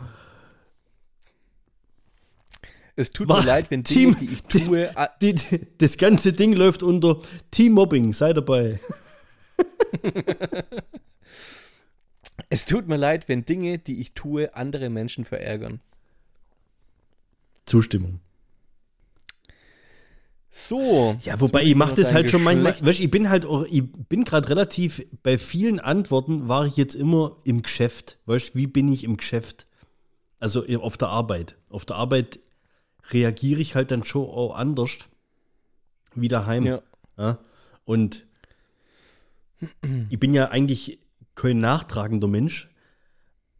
Es tut War- mir leid, wenn Dinge, Team- die ich tue, Die, die, das ganze Ding läuft unter Team-Mobbing, sei dabei. [laughs] es tut mir leid, wenn Dinge, die ich tue, andere Menschen verärgern. Zustimmung. So. Ja, wobei ich mache das halt schon manchmal, weißt, ich bin halt auch, ich bin gerade relativ, bei vielen Antworten war ich jetzt immer im Geschäft. Weißt, wie bin ich im Geschäft? Also auf der Arbeit. Auf der Arbeit reagiere ich halt dann schon auch anders wie daheim. Ja. Ja? Und ich bin ja eigentlich kein nachtragender Mensch,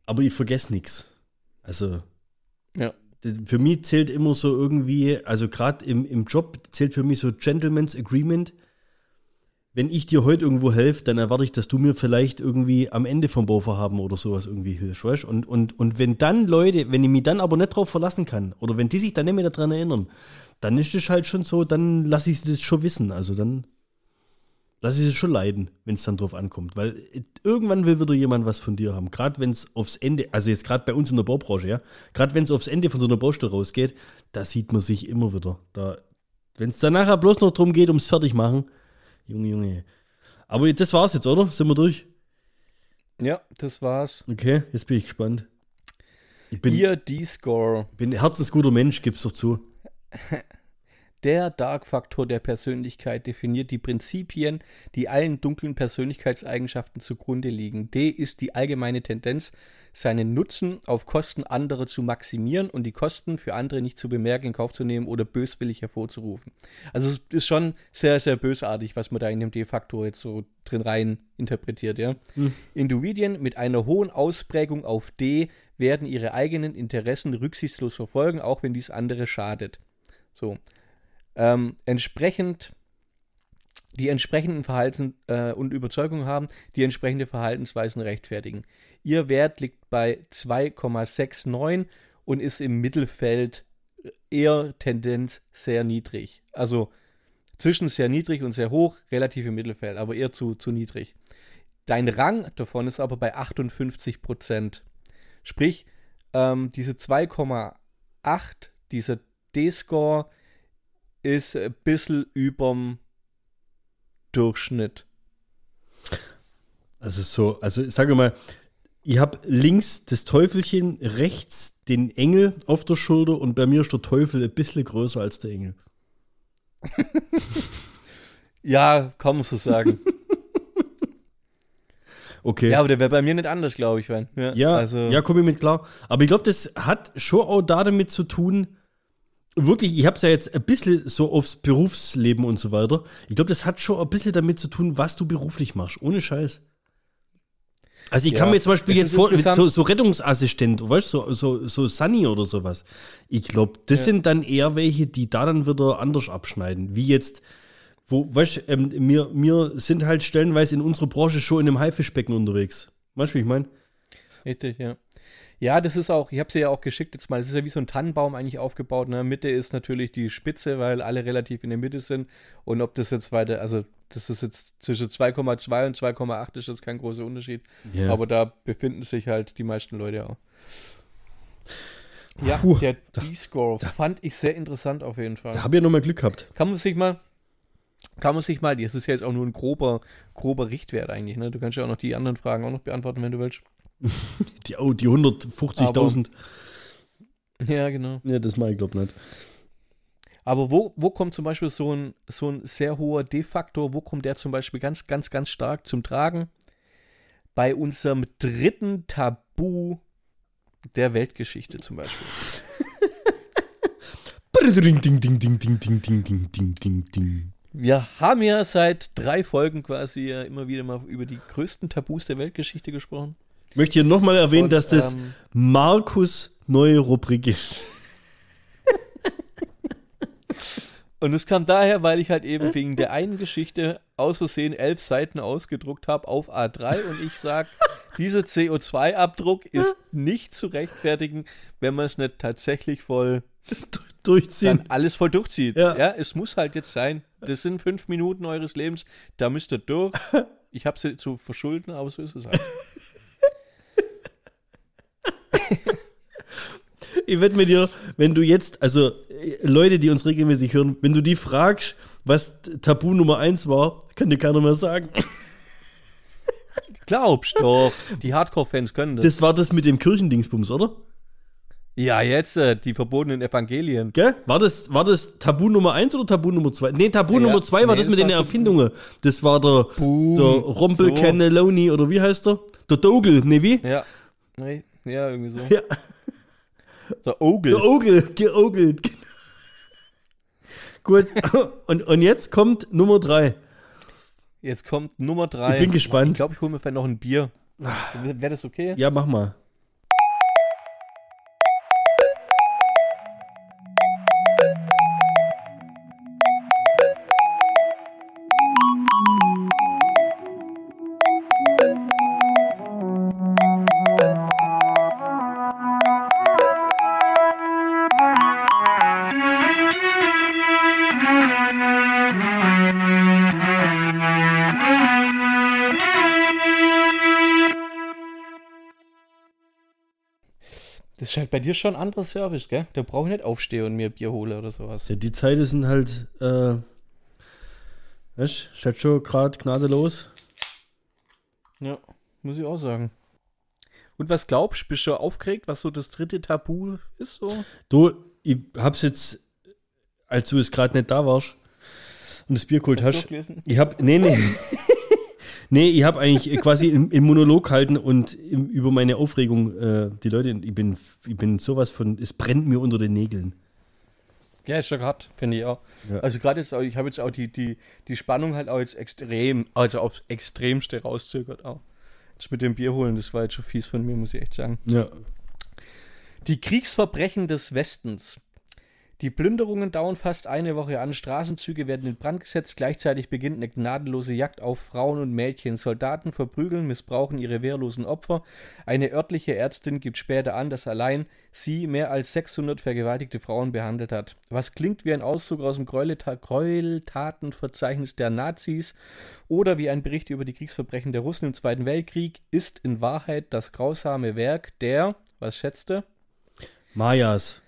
aber ich vergesse nichts. Also für mich zählt immer so irgendwie, also gerade im, im Job zählt für mich so Gentleman's Agreement. Wenn ich dir heute irgendwo helfe, dann erwarte ich, dass du mir vielleicht irgendwie am Ende vom Bauvorhaben oder sowas irgendwie hilfst, weißt? Und, und, und wenn dann Leute, wenn ich mich dann aber nicht drauf verlassen kann, oder wenn die sich dann nicht mehr daran erinnern, dann ist das halt schon so, dann lasse ich das schon wissen. Also dann lasse ich sie schon leiden, wenn es dann drauf ankommt. Weil äh, irgendwann will wieder jemand was von dir haben. Gerade wenn es aufs Ende, also jetzt gerade bei uns in der Baubranche, ja, gerade wenn es aufs Ende von so einer Baustelle rausgeht, da sieht man sich immer wieder. Da, wenn es dann nachher bloß noch darum geht, ums Fertigmachen, Junge, Junge. Aber das war's jetzt, oder? Sind wir durch? Ja, das war's. Okay, jetzt bin ich gespannt. Ich bin, Ihr D-Score. bin ein herzensguter Mensch, gib's doch zu. [laughs] Der Dark-Faktor der Persönlichkeit definiert die Prinzipien, die allen dunklen Persönlichkeitseigenschaften zugrunde liegen. D ist die allgemeine Tendenz, seinen Nutzen auf Kosten anderer zu maximieren und die Kosten für andere nicht zu bemerken, in Kauf zu nehmen oder böswillig hervorzurufen. Also es ist schon sehr, sehr bösartig, was man da in dem D-Faktor jetzt so drin rein interpretiert, ja. Individuen mit einer hohen Ausprägung auf D werden ihre eigenen Interessen rücksichtslos verfolgen, auch wenn dies andere schadet. So. Ähm, entsprechend die entsprechenden Verhalten äh, und Überzeugungen haben, die entsprechende Verhaltensweisen rechtfertigen. Ihr Wert liegt bei 2,69 und ist im Mittelfeld eher Tendenz sehr niedrig. Also zwischen sehr niedrig und sehr hoch, relativ im Mittelfeld, aber eher zu, zu niedrig. Dein Rang davon ist aber bei 58 Prozent. Sprich, ähm, diese 2,8, dieser D-Score ist ein bisschen überm Durchschnitt. Also so, also sag mal, ich habe links das Teufelchen, rechts den Engel auf der Schulter und bei mir ist der Teufel ein bisschen größer als der Engel. [laughs] Ja, kann man so sagen. [laughs] Okay. ja, aber der wäre bei mir nicht anders, glaube ich, Van. Ja, Ja, also, ja, komme ich mit klar. Aber ich glaube, das hat schon auch da damit zu tun, wirklich, ich habe es ja jetzt ein bisschen so aufs Berufsleben und so weiter. Ich glaube, das hat schon ein bisschen damit zu tun, was du beruflich machst. Ohne Scheiß. Also ich Ja, kann mir zum Beispiel jetzt vor, so, so Rettungsassistent, weißt du, so, so, so Sunny oder sowas. Ich glaube, das Ja. sind dann eher welche, die da dann wieder anders abschneiden. Wie jetzt, wo, weißt du, ähm, wir, wir sind halt stellenweise in unserer Branche schon in einem Haifischbecken unterwegs. Weißt du, wie ich meine? Richtig, ja. Ja, das ist auch, ich habe sie ja auch geschickt jetzt mal, das ist ja wie so ein Tannenbaum eigentlich aufgebaut. Ne? Mitte ist natürlich die Spitze, weil alle relativ in der Mitte sind. Und ob das jetzt weiter, also das ist jetzt zwischen 2,2 und 2,8 ist jetzt kein großer Unterschied. Ja. Aber da befinden sich halt die meisten Leute auch. Ja, Puh, der D-Score fand ich sehr interessant auf jeden Fall. Da habe ich ja nochmal Glück gehabt. Kann man sich mal, kann man sich mal, das ist ja jetzt auch nur ein grober, grober Richtwert eigentlich, ne? Du kannst ja auch noch die anderen Fragen auch noch beantworten, wenn du willst. [laughs] die, oh, die 150.000. Ja, genau. Ja, das mache ich glaube nicht. Aber wo, wo kommt zum Beispiel so ein, so ein sehr hoher D-Faktor, wo kommt der zum Beispiel ganz, ganz, ganz stark zum Tragen? Bei unserem dritten Tabu der Weltgeschichte zum Beispiel. Wir haben ja seit drei Folgen quasi immer wieder mal über die größten Tabus der Weltgeschichte gesprochen. Ich möchte hier nochmal erwähnen, Und, dass das ähm, Markus neue Rubrik ist. [laughs] Und es kam daher, weil ich halt eben wegen der einen Geschichte aus Versehen elf Seiten ausgedruckt habe auf A3 und ich sage, [laughs] dieser CO2-Abdruck ist nicht zu rechtfertigen, wenn man es nicht tatsächlich voll [laughs] Durchziehen. dann alles voll durchzieht. Ja. Ja. es muss halt jetzt sein. Das sind fünf Minuten eures Lebens, da müsst ihr durch. Ich habe sie zu verschulden, aber so ist es halt. [laughs] Ich wette mit dir, wenn du jetzt, also Leute, die uns regelmäßig hören, wenn du die fragst, was Tabu Nummer eins war, kann dir keiner mehr sagen. Glaubst doch, die Hardcore-Fans können das. Das war das mit dem Kirchendingsbums, oder? Ja, jetzt äh, die verbotenen Evangelien. Gell? War das, war das Tabu Nummer eins oder Tabu Nummer zwei? Nee, Tabu Ja, Nummer zwei war nee, das mit das den war Erfindungen. Das war der, Boom. der Rompel So. Cannelloni oder wie heißt der? Der Dogel, nee, wie? Ja. Nee, ja, irgendwie so. Ja. Der Ogel. Der Ogel, geogelt. genau. Gut, [laughs] und, und jetzt kommt Nummer drei. Jetzt kommt Nummer drei. Ich bin gespannt. Ich glaube, ich hole mir vielleicht noch ein Bier. Wäre das okay? Ja, mach mal. Ist halt bei dir schon ein anderer Service, gell? Da brauche ich nicht aufstehen und mir Bier hole oder sowas. Ja, die Zeiten sind halt, äh, weißt du, ist halt schon gerade gnadenlos. Ja, muss ich auch sagen. Und was glaubst du? Bist du aufgeregt, was so das dritte Tabu ist? So? Du, ich hab's jetzt, als du es gerade nicht da warst und das Bier geholt Hast hast, ich hab, nee, nee. [laughs] nee, ich hab eigentlich quasi im, im Monolog halten und im, über meine Aufregung, äh, die Leute, ich bin, ich bin sowas von, es brennt mir unter den Nägeln. Ja, ist ja gerade, finde ich auch. Ja. Also gerade jetzt, auch, ich habe jetzt auch die, die, die Spannung halt auch jetzt extrem, also aufs Extremste rauszögert auch. Das mit dem Bier holen, das war jetzt schon fies von mir, muss ich echt sagen. Ja. Die Kriegsverbrechen des Westens. Die Plünderungen dauern fast eine Woche an, Straßenzüge werden in Brand gesetzt, gleichzeitig beginnt eine gnadenlose Jagd auf Frauen und Mädchen. Soldaten verprügeln, missbrauchen ihre wehrlosen Opfer. Eine örtliche Ärztin gibt später an, dass allein sie mehr als 600 vergewaltigte Frauen behandelt hat. Was klingt wie ein Auszug aus dem Gräuelta Gräueltatenverzeichnis der Nazis oder wie ein Bericht über die Kriegsverbrechen der Russen im Zweiten Weltkrieg, ist in Wahrheit das grausame Werk der, was schätzte? Mayas.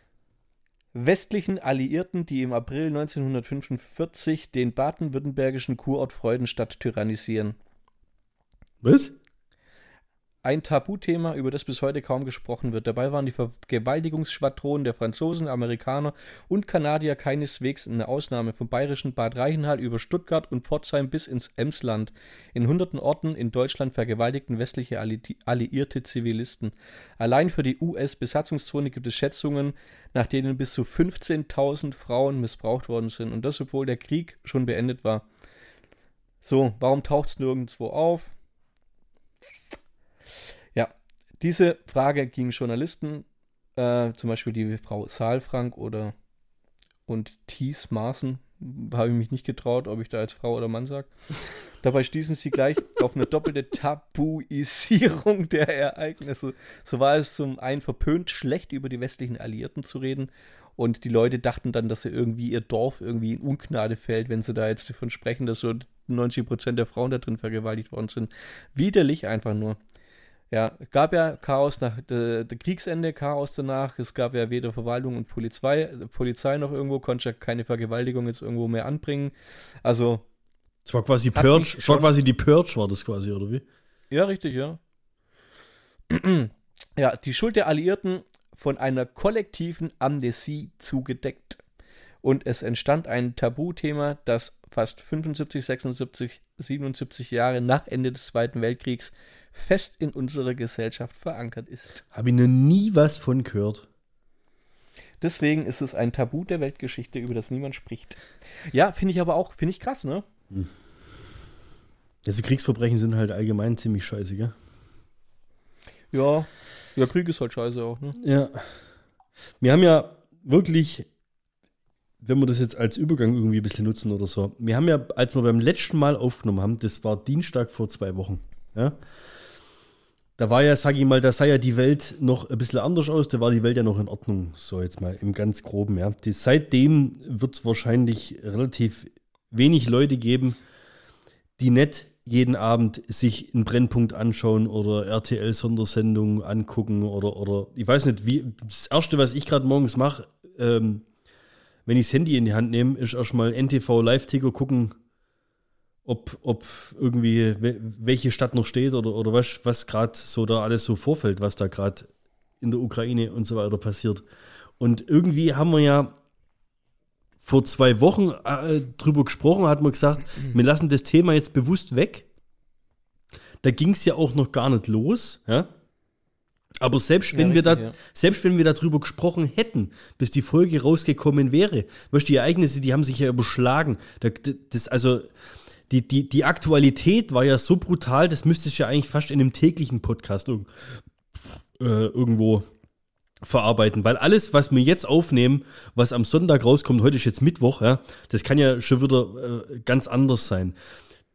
Westlichen Alliierten, die im April 1945 den baden-württembergischen Kurort Freudenstadt tyrannisieren. Was? Ein Tabuthema, über das bis heute kaum gesprochen wird. Dabei waren die Vergewaltigungsschwadronen der Franzosen, Amerikaner und Kanadier keineswegs eine Ausnahme. Vom bayerischen Bad Reichenhall über Stuttgart und Pforzheim bis ins Emsland. In hunderten Orten in Deutschland vergewaltigten westliche Alli alliierte Zivilisten. Allein für die US-Besatzungszone gibt es Schätzungen, nach denen bis zu 15.000 Frauen missbraucht worden sind. Und das, obwohl der Krieg schon beendet war. So, warum taucht es nirgendwo auf? Ja, diese Frage ging Journalisten, äh, zum Beispiel die Frau Saalfrank oder und Thies Maaßen, habe ich mich nicht getraut, ob ich da als Frau oder Mann sage. [laughs] Dabei stießen sie gleich auf eine doppelte Tabuisierung der Ereignisse. So war es zum einen verpönt, schlecht über die westlichen Alliierten zu reden. Und die Leute dachten dann, dass sie irgendwie ihr Dorf irgendwie in Ungnade fällt, wenn sie da jetzt davon sprechen, dass so 90 Prozent der Frauen da drin vergewaltigt worden sind. Widerlich einfach nur. Ja, gab ja Chaos nach der, der Kriegsende, Chaos danach. Es gab ja weder Verwaltung und Polizei, Polizei noch irgendwo, konnte ja keine Vergewaltigung jetzt irgendwo mehr anbringen. Also, Es war quasi Purge, es war quasi die Purge, war das quasi, oder wie? ja, richtig, ja. [clears throat] ja, die Schuld der Alliierten von einer kollektiven Amnesie zugedeckt. Und es entstand ein Tabuthema, das fast 75, 76, 77 Jahre nach Ende des Zweiten Weltkriegs fest in unserer Gesellschaft verankert ist. Habe ich noch nie was von gehört. Deswegen ist es ein Tabu der Weltgeschichte, über das niemand spricht. Ja, finde ich aber auch, finde ich krass, ne? Also Kriegsverbrechen sind halt allgemein ziemlich scheiße, gell? Ja, ja, Krieg ist halt scheiße auch, ne? Ja. Wir haben ja wirklich, wenn wir das jetzt als Übergang irgendwie ein bisschen nutzen oder so, wir haben ja, als wir beim letzten Mal aufgenommen haben, das war Dienstag vor zwei Wochen, ja, da war ja, sag ich mal, da sah ja die Welt noch ein bisschen anders aus, da war die Welt ja noch in Ordnung, so jetzt mal im ganz Groben, ja. Die, seitdem wird es wahrscheinlich relativ wenig Leute geben, die nicht jeden Abend sich einen Brennpunkt anschauen oder RTL-Sondersendungen angucken oder, oder ich weiß nicht, wie das Erste, was ich gerade morgens mache, ähm, wenn ich das Handy in die Hand nehme, ist erstmal NTV Live-Ticker gucken, ob, ob irgendwie we- welche Stadt noch steht oder, oder was, was gerade so da alles so vorfällt, was da gerade in der Ukraine und so weiter passiert. Und irgendwie haben wir ja vor zwei Wochen äh, drüber gesprochen, hat man gesagt, wir lassen das Thema jetzt bewusst weg. Da ging es ja auch noch gar nicht los, ja. Aber selbst wenn Ja, wir da, richtig, ja. selbst wenn wir darüber gesprochen hätten, bis die Folge rausgekommen wäre, weißt die Ereignisse, die haben sich ja überschlagen. Da, das, also, die, die, die Aktualität war ja so brutal, das müsste ich ja eigentlich fast in einem täglichen Podcast irg äh, irgendwo verarbeiten. Weil alles, was wir jetzt aufnehmen, was am Sonntag rauskommt, heute ist jetzt Mittwoch, ja, das kann ja schon wieder äh, ganz anders sein.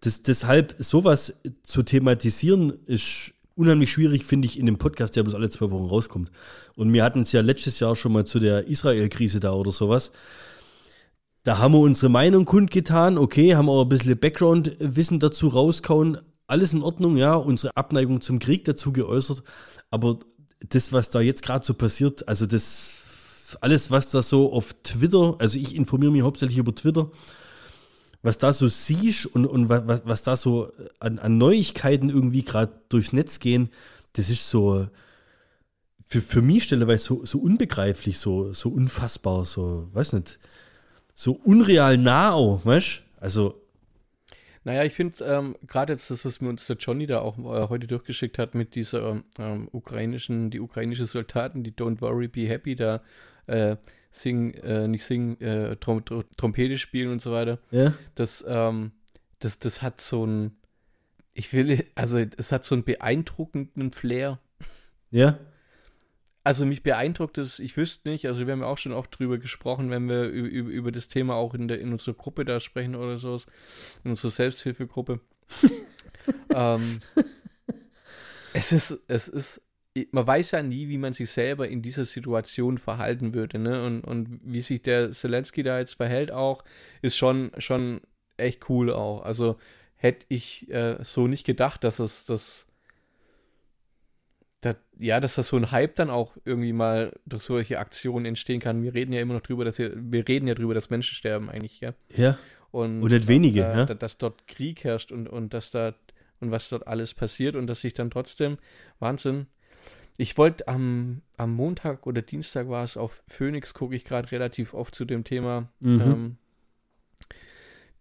Das, deshalb, sowas zu thematisieren, ist unheimlich schwierig, finde ich, in dem Podcast, der bloß alle zwei Wochen rauskommt. Und wir hatten es ja letztes Jahr schon mal zu der Israel-Krise da oder sowas. Da haben wir unsere Meinung kundgetan, okay, haben auch ein bisschen Background-Wissen dazu rauskauen. Alles in Ordnung, ja, unsere Abneigung zum Krieg dazu geäußert. Aber das, was da jetzt gerade so passiert, also das, alles, was da so auf Twitter, also ich informiere mich hauptsächlich über Twitter, was da so siehst und, und was, was da so an, an Neuigkeiten irgendwie gerade durchs Netz gehen, das ist so für, für mich stelleweise so, so unbegreiflich, so, so unfassbar, so, weiß nicht, so unreal nah auch, weißt Also, Naja, ich finde ähm, gerade jetzt das, was mir uns der Johnny da auch äh, heute durchgeschickt hat mit dieser ähm, ukrainischen, die ukrainischen Soldaten, die Don't Worry, Be Happy da äh, singen, äh, nicht singen, äh, Trom Trom Trompete spielen und so weiter. ja, Das, ähm, das, das hat so ein, ich will, also es hat so einen beeindruckenden Flair. ja, Also mich beeindruckt es, ich wüsste nicht, also wir haben ja auch schon oft drüber gesprochen, wenn wir über, über, das Thema auch in, der, in unserer Gruppe da sprechen oder sowas, in unserer Selbsthilfegruppe. [laughs] ähm, es ist, es ist, man weiß ja nie, wie man sich selber in dieser Situation verhalten würde, ne? Und, und wie sich der Zelensky da jetzt verhält auch, ist schon, schon echt cool auch. Also hätte ich äh, so nicht gedacht, dass es das da, ja, dass das so ein Hype dann auch irgendwie mal durch solche Aktionen entstehen kann. Wir reden ja immer noch drüber, dass wir, wir reden ja drüber, dass Menschen sterben eigentlich, ja. ja. Und, Und nicht wenige, äh, ja. da- dass dort Krieg herrscht und, und dass da und was dort alles passiert und dass sich dann trotzdem Wahnsinn. Ich wollte am, am Montag oder Dienstag war es auf Phoenix, gucke ich gerade relativ oft zu dem Thema. Mhm. Ähm,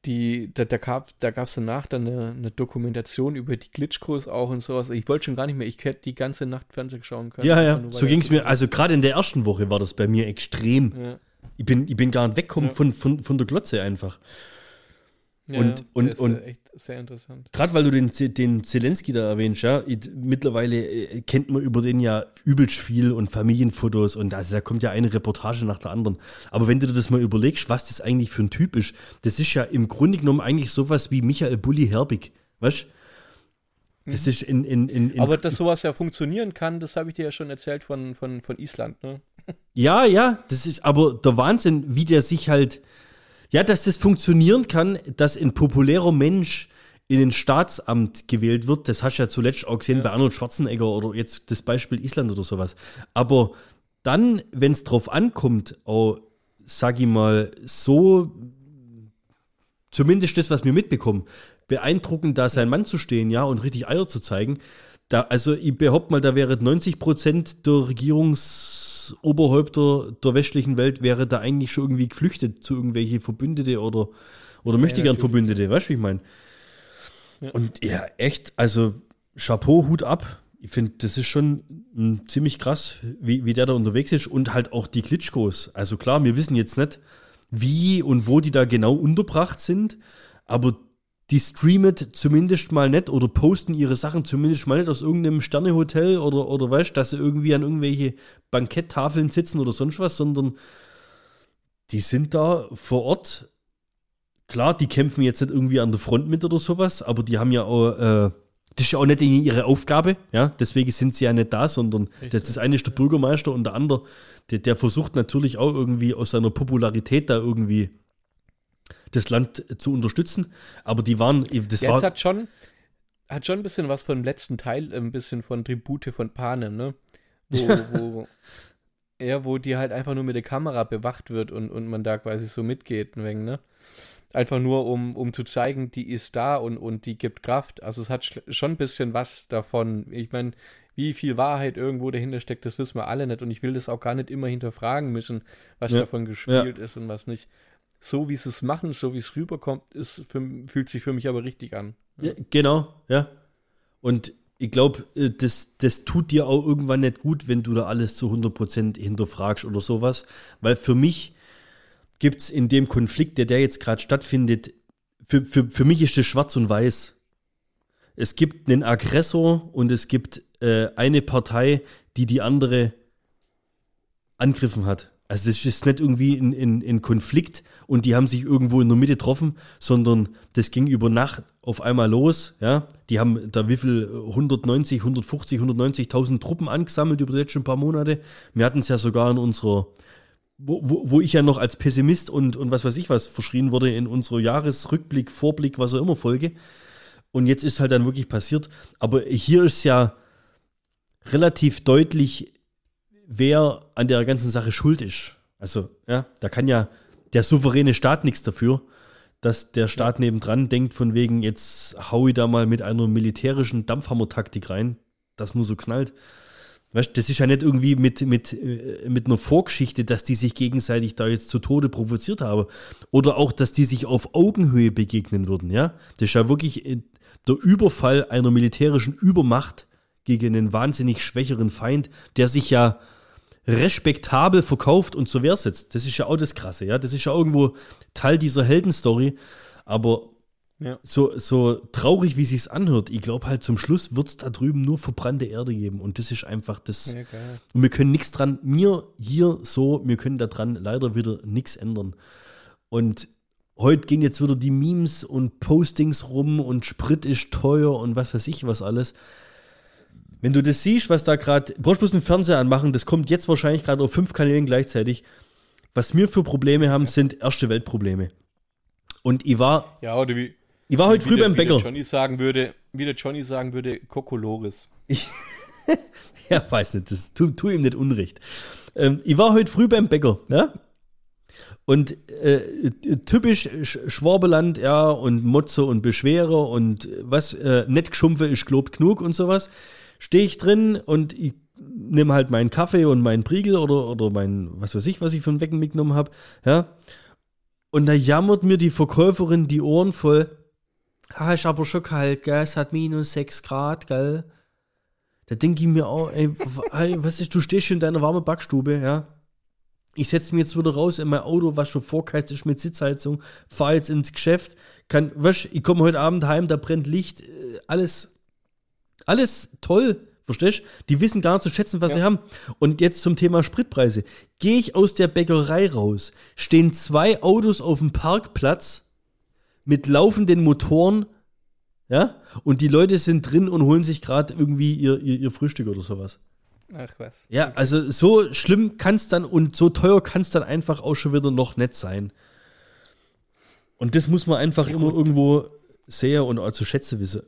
die, da, da gab da gab's danach dann eine, eine Dokumentation über die Glitchkurs auch und sowas. Ich wollte schon gar nicht mehr, ich hätte die ganze Nacht Fernsehen schauen können. Ja, ja, so ging es mir, also gerade in der ersten Woche war das bei mir extrem. Ja, Ich bin, ich bin gar nicht weggekommen Ja. von, von, von der Glotze einfach. Ja, Und- und- das ist und- echt sehr interessant. Gerade weil du den, den Zelensky da erwähnst, ja, mittlerweile äh, kennt man über den ja übelst viel und Familienfotos und also da kommt ja eine Reportage nach der anderen. Aber wenn du dir das mal überlegst, was das eigentlich für ein Typ ist, das ist ja im Grunde genommen eigentlich sowas wie Michael Bulli Herbig, weißt Das ist in, in, in, in Mhm. Aber dass sowas ja funktionieren kann, das habe ich dir ja schon erzählt von, von, von Island, ne? Ja, ja, das ist aber der Wahnsinn, wie der sich halt, ja, dass das funktionieren kann, dass ein populärer Mensch in ein Staatsamt gewählt wird, das hast du ja zuletzt auch gesehen bei Arnold Schwarzenegger oder jetzt das Beispiel Island oder sowas. Aber dann, wenn es drauf ankommt, auch, sag ich mal, so, zumindest das, was wir mitbekommen, beeindruckend, da sein Mann zu stehen, ja, und richtig Eier zu zeigen. Da, also ich behaupte mal, da wäre 90 Prozent der Regierungsoberhäupter der westlichen Welt wäre da eigentlich schon irgendwie geflüchtet zu irgendwelche Verbündete oder, oder möchte gern natürlich, Verbündete, weißt du, wie ich meine? Ja. Und ja, echt, also Chapeau, Hut ab. ich finde, das ist schon m, ziemlich krass, wie, wie der da unterwegs ist und halt auch die Klitschkos. Also klar, wir wissen jetzt nicht, wie und wo die da genau unterbracht sind, aber die streamen zumindest mal nicht oder posten ihre Sachen zumindest mal nicht aus irgendeinem Sternehotel oder, oder weißt, dass sie irgendwie an irgendwelche Banketttafeln sitzen oder sonst was, sondern die sind da vor Ort. Klar, die kämpfen jetzt nicht irgendwie an der Front mit oder sowas, aber die haben ja auch, äh, das ist ja auch nicht ihre Aufgabe, ja, deswegen sind sie ja nicht da, sondern das, das eine ist der Bürgermeister und der andere, der, der versucht natürlich auch irgendwie aus seiner Popularität da irgendwie das Land zu unterstützen. Aber die waren, das Ja, war, es hat schon, hat schon ein bisschen was von dem letzten Teil, ein bisschen von Tribute von Panem, ne? Wo, wo, [laughs] ja, wo die halt einfach nur mit der Kamera bewacht wird und, und man da quasi so mitgeht, ein wenig, ne? Einfach nur, um, um zu zeigen, die ist da und, und die gibt Kraft. Also es hat sch- schon ein bisschen was davon. Ich meine, wie viel Wahrheit irgendwo dahinter steckt, das wissen wir alle nicht. Und ich will das auch gar nicht immer hinterfragen müssen, was Ja. davon gespielt ist und was nicht. So wie sie es machen, so wie es rüberkommt, ist für, fühlt sich für mich aber richtig an. Ja, genau, ja. Und ich glaube, das, das tut dir auch irgendwann nicht gut, wenn du da alles zu 100% hinterfragst oder sowas. Weil für mich gibt es in dem Konflikt, der, der jetzt gerade stattfindet, für, für, für mich ist das schwarz und weiß. Es gibt einen Aggressor und es gibt äh, eine Partei, die die andere angegriffen hat. Also das ist nicht irgendwie ein, ein, ein Konflikt und die haben sich irgendwo in der Mitte getroffen, sondern das ging über Nacht auf einmal los. Ja, die haben da wie viel 190, 150, 190.000 Truppen angesammelt über die letzten paar Monate. Wir hatten es ja sogar in unserer, wo, wo, wo ich ja noch als Pessimist und, und was weiß ich was verschrien wurde in unserer Jahresrückblick, Vorblick, was auch immer Folge. Und jetzt ist halt dann wirklich passiert. Aber hier ist ja relativ deutlich, wer an der ganzen Sache schuld ist. Also, ja, da kann ja der souveräne Staat nichts dafür, dass der Staat nebendran denkt, von wegen, jetzt hau ich da mal mit einer militärischen Dampfhammer-Taktik rein, das nur so knallt. Weißt, das ist ja nicht irgendwie mit, mit, äh, mit einer Vorgeschichte, dass die sich gegenseitig da jetzt zu Tode provoziert haben. Oder auch, dass die sich auf Augenhöhe begegnen würden, ja. Das ist ja wirklich äh, der Überfall einer militärischen Übermacht gegen einen wahnsinnig schwächeren Feind, der sich ja respektabel verkauft und zur Wehr setzt. Das ist ja auch das Krasse, ja. Das ist ja irgendwo Teil dieser Heldenstory. Aber Ja. so, so traurig, wie sich's anhört, ich glaube halt zum Schluss wird es da drüben nur verbrannte Erde geben. Und das ist einfach das. Ja. Und wir können nichts dran, mir hier so, wir können daran leider wieder nichts ändern. Und heute gehen jetzt wieder die Memes und Postings rum und Sprit ist teuer und was weiß ich was alles. Wenn du das siehst, was da gerade, brauchst bloß einen Fernseher anmachen, das kommt jetzt wahrscheinlich gerade auf fünf Kanälen gleichzeitig. Was wir für Probleme haben, sind erste Weltprobleme. Und ich war, Ja, oder wie, ich war heute wie früh der, beim wie der Bäcker. Johnny sagen würde, wie der Johnny sagen würde, Kokolores. [laughs] Ja, weiß nicht, das tu, tu ihm nicht Unrecht. Ähm, ich war heute früh beim Bäcker, ja? Und äh, typisch Sch- Schwabeland, ja, und Motze und Beschwere und äh, was, äh, nicht geschumpfe ist gelobt genug und sowas. Stehe ich drin und ich nehme halt meinen Kaffee und meinen Priegel oder, oder mein, was weiß ich, was ich von Wecken mitgenommen habe, ja. Und da jammert mir die Verkäuferin die Ohren voll. Ah, ist aber schon kalt, gell? Es hat minus 6 Grad, gell? Da denke ich mir auch, ey, was ist, du stehst schon in deiner warmen Backstube, ja? Ich setze mich jetzt wieder raus in mein Auto, was schon vorgeheizt ist mit Sitzheizung, fahre jetzt ins Geschäft, kann, weißt, ich komme heute Abend heim, da brennt Licht, äh, alles, alles toll, verstehst? Die wissen gar nicht zu schätzen, was sie haben. Und jetzt zum Thema Spritpreise. Gehe ich aus der Bäckerei raus, stehen zwei Autos auf dem Parkplatz mit laufenden Motoren, ja, und die Leute sind drin und holen sich gerade irgendwie ihr, ihr, ihr Frühstück oder sowas. Ach was. Ja, also so schlimm kann es dann und so teuer kann es dann einfach auch schon wieder noch nicht sein. Und das muss man einfach immer irgendwo sehen und auch zu schätzen wissen.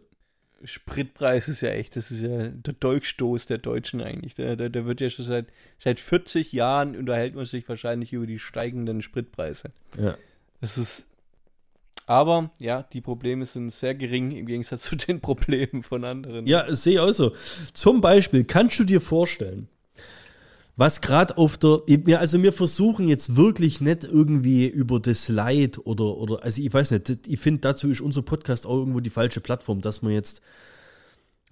Spritpreis ist ja echt, das ist ja der Dolchstoß der Deutschen eigentlich. Der, der, der wird ja schon seit, seit 40 Jahren unterhält man sich wahrscheinlich über die steigenden Spritpreise. Ja. Das ist. Aber ja, die Probleme sind sehr gering im Gegensatz [laughs] zu den Problemen von anderen. Ja, sehe ich auch so. Zum Beispiel, kannst du dir vorstellen, was gerade auf der, also wir versuchen jetzt wirklich nicht irgendwie über das Leid oder, oder also ich weiß nicht, ich finde dazu ist unser Podcast auch irgendwo die falsche Plattform, dass man jetzt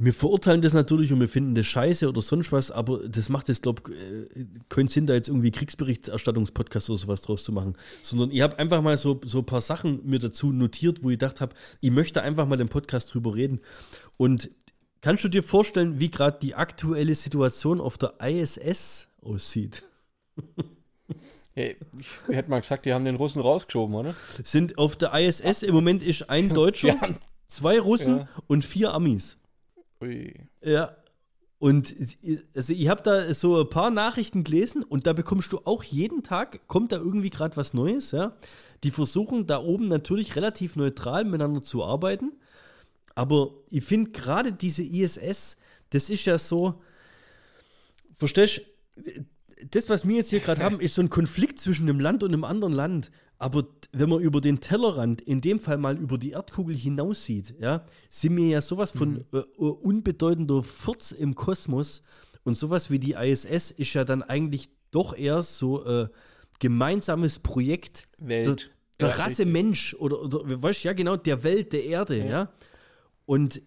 Wir verurteilen das natürlich und wir finden das scheiße oder sonst was, aber das macht jetzt, glaube ich, keinen Sinn, da jetzt irgendwie Kriegsberichterstattungspodcast oder sowas draus zu machen. Sondern ich habe einfach mal so, so ein paar Sachen mir dazu notiert, wo ich gedacht habe, ich möchte einfach mal den Podcast drüber reden. Und kannst du dir vorstellen, wie gerade die aktuelle Situation auf der ISS aussieht? Hey, ich hätte mal gesagt, die haben den Russen rausgeschoben, oder? Sind auf der ISS im Moment ist ein [laughs] Deutscher, Ja. zwei Russen Ja. und vier Amis. Ui. Ja. Und also ich habe da so ein paar Nachrichten gelesen und da bekommst du auch jeden Tag, kommt da irgendwie gerade was Neues, ja. Die versuchen da oben natürlich relativ neutral miteinander zu arbeiten. Aber ich finde gerade diese ISS, das ist ja so, verstehst du, das, was wir jetzt hier gerade haben, ist so ein Konflikt zwischen einem Land und einem anderen Land. Aber wenn man über den Tellerrand, in dem Fall mal über die Erdkugel hinaus sieht, ja, sind wir ja sowas von äh, äh, unbedeutender Furz im Kosmos. Und sowas wie die ISS ist ja dann eigentlich doch eher so äh, gemeinsames Projekt Welt. der, der Ja, Rasse richtig. Mensch oder, oder weißt ja genau, der Welt, der Erde, ja. Und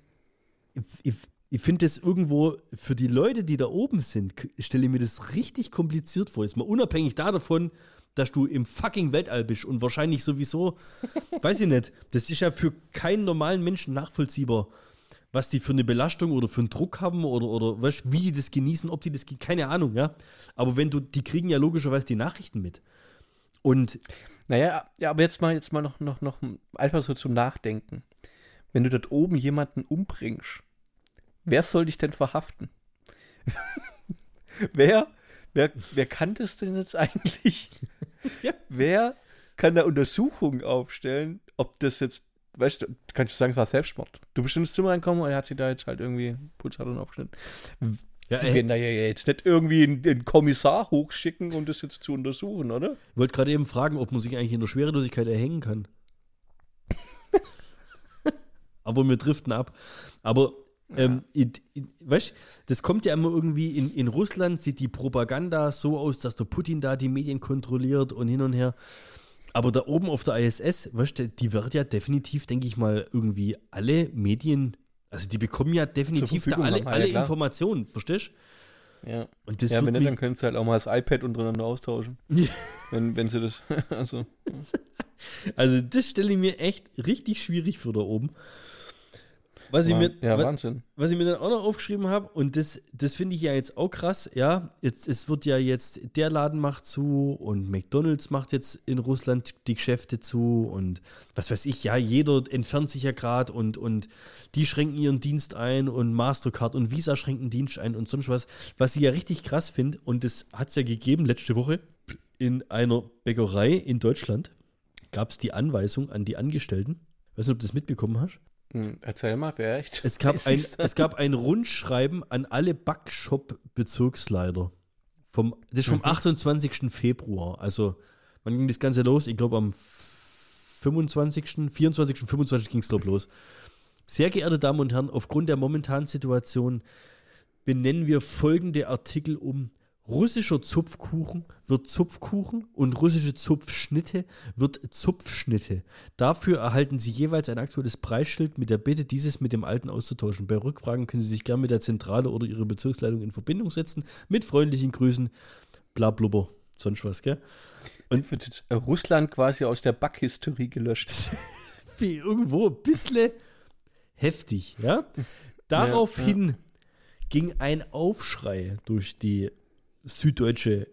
ich, finde das irgendwo für die Leute, die da oben sind, stelle ich mir das richtig kompliziert vor. Ist mal unabhängig da davon, dass du im fucking Weltall bist und wahrscheinlich sowieso, [laughs] weiß ich nicht, das ist ja für keinen normalen Menschen nachvollziehbar, was die für eine Belastung oder für einen Druck haben oder, oder weißt, wie die das genießen, ob die das, keine Ahnung, ja. Aber wenn du, die kriegen ja logischerweise die Nachrichten mit. Und Naja, ja, aber jetzt mal, jetzt mal noch, noch, noch einfach so zum Nachdenken. Wenn du dort oben jemanden umbringst, wer soll dich denn verhaften? [laughs] wer, wer, wer kann das denn jetzt eigentlich? [laughs] Ja. Wer kann da Untersuchungen aufstellen, ob das jetzt, weißt du, du kannst sagen, es war Selbstmord. Du bist ins Zimmer reinkommen und er hat sich da jetzt halt irgendwie Pulsadern aufgeschnitten. ja, Die werden da ja jetzt nicht irgendwie einen, einen Kommissar hochschicken, um das jetzt zu untersuchen, oder? Ich wollte gerade eben fragen, ob man sich eigentlich in der Schwerelosigkeit erhängen kann. [laughs] Aber wir driften ab. Aber, ähm, ich, ich, weißt das kommt ja immer irgendwie in, in Russland, sieht die Propaganda so aus, dass der Putin da die Medien kontrolliert und hin und her. Aber da oben auf der ISS, weißt du, die wird ja definitiv, denke ich mal, irgendwie alle Medien, also die bekommen ja definitiv da alle, haben, ja, alle klar. Informationen, verstehst Ja. du? Und das ja, wenn nicht, dann können sie halt auch mal das iPad untereinander austauschen. [laughs] wenn, wenn sie das. [laughs] also, Also, das stelle ich mir echt richtig schwierig vor da oben. Was ich, mir, ja, wa- Wahnsinn. was ich mir dann auch noch aufgeschrieben habe, und das, das finde ich ja jetzt auch krass, ja, jetzt, es wird ja jetzt, der Laden macht zu und McDonalds macht jetzt in Russland die Geschäfte zu und was weiß ich, ja, jeder entfernt sich ja gerade und, und die schränken ihren Dienst ein und Mastercard und Visa schränken Dienst ein und sonst was, was ich ja richtig krass finde, und das hat es ja gegeben letzte Woche in einer Bäckerei in Deutschland, gab es die Anweisung an die Angestellten, weiß nicht, ob du das mitbekommen hast, erzähl mal, wer echt? es gab, [laughs] ein, es gab ein Rundschreiben an alle Backshop-Bezirksleiter. Vom, das ist vom Mhm. 28. Februar. Also, wann ging das Ganze los? Ich glaube, am 25., 24., 25. ging es, glaube los. Sehr geehrte Damen und Herren, aufgrund der momentanen Situation benennen wir folgende Artikel um. Russischer Zupfkuchen wird Zupfkuchen und russische Zupfschnitte wird Zupfschnitte. Dafür erhalten Sie jeweils ein aktuelles Preisschild mit der Bitte, dieses mit dem alten auszutauschen. Bei Rückfragen können Sie sich gerne mit der Zentrale oder Ihrer Bezirksleitung in Verbindung setzen. Mit freundlichen Grüßen, bla blubber, sonst was, gell? Und wird jetzt Russland quasi aus der Backhistorie gelöscht. [laughs] Wie irgendwo ein bisschen heftig, ja? Daraufhin ging ein Aufschrei durch die süddeutsche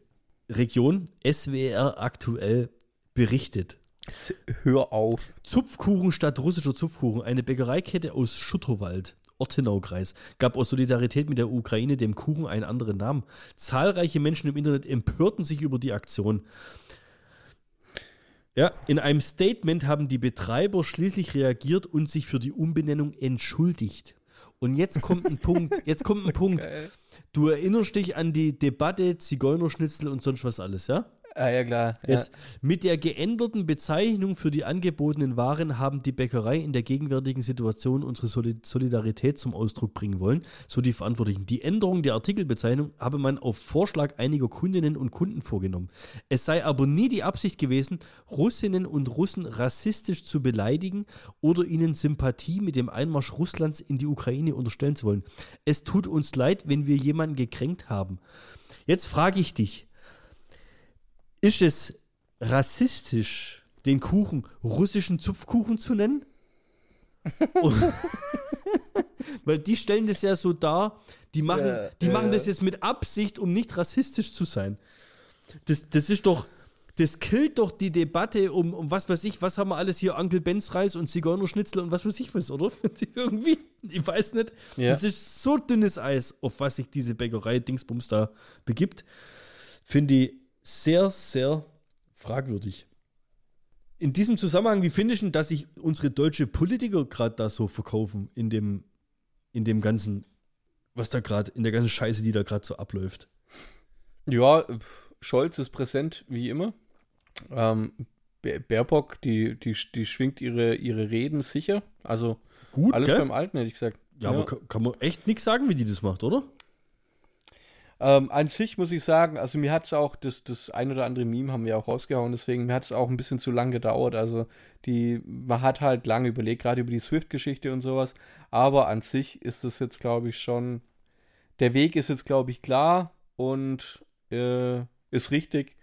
Region. SWR aktuell berichtet. Jetzt hör auf. Zupfkuchen statt russischer Zupfkuchen. Eine Bäckereikette aus Schutterwald, Ortenaukreis, gab aus Solidarität mit der Ukraine dem Kuchen einen anderen Namen. Zahlreiche Menschen im Internet empörten sich über die Aktion. Ja, in einem Statement haben die Betreiber schließlich reagiert und sich für die Umbenennung entschuldigt. Und jetzt kommt ein Punkt, jetzt kommt ein [laughs] Punkt. Geil. Du erinnerst dich an die Debatte Zigeunerschnitzel und sonst was alles, ja? Ah, ja, klar. Ja. Mit der geänderten Bezeichnung für die angebotenen Waren haben die Bäckerei in der gegenwärtigen Situation unsere Soli- Solidarität zum Ausdruck bringen wollen, so die Verantwortlichen. Die Änderung der Artikelbezeichnung habe man auf Vorschlag einiger Kundinnen und Kunden vorgenommen. Es sei aber nie die Absicht gewesen, Russinnen und Russen rassistisch zu beleidigen oder ihnen Sympathie mit dem Einmarsch Russlands in die Ukraine unterstellen zu wollen. Es tut uns leid, wenn wir jemanden gekränkt haben. Jetzt frage ich dich, ist es rassistisch, den Kuchen russischen Zupfkuchen zu nennen? [laughs] Weil die stellen das ja so dar, die machen, Ja, die ja, machen das jetzt mit Absicht, um nicht rassistisch zu sein. Das, das ist doch, das killt doch die Debatte um, um was weiß ich, was haben wir alles hier, Onkel Benz Reis und Zigeunerschnitzel und was weiß ich was, oder? [laughs] Irgendwie, ich weiß nicht. Ja. Das ist so dünnes Eis, auf was sich diese Bäckerei Dingsbums da begibt. Finde ich sehr, sehr fragwürdig. In diesem Zusammenhang, wie finde ich denn, dass sich unsere deutsche Politiker gerade da so verkaufen in dem, in dem ganzen, was da gerade, in der ganzen Scheiße, die da gerade so abläuft? Ja, Scholz ist präsent, wie immer. Ähm, Baer- Baerbock, die, die, die schwingt ihre, ihre Reden sicher. Also Gut, alles gell? beim Alten, hätte ich gesagt. Ja, aber kann, kann man echt nichts sagen, wie die das macht, oder? Ähm, an sich muss ich sagen, also mir hat es auch, das, das ein oder andere Meme haben wir auch rausgehauen, deswegen mir hat es auch ein bisschen zu lang gedauert. Also die, man hat halt lange überlegt, gerade über die Swift-Geschichte und sowas. Aber an sich ist das jetzt, glaube ich, schon, der Weg ist jetzt, glaube ich, klar und äh, ist richtig.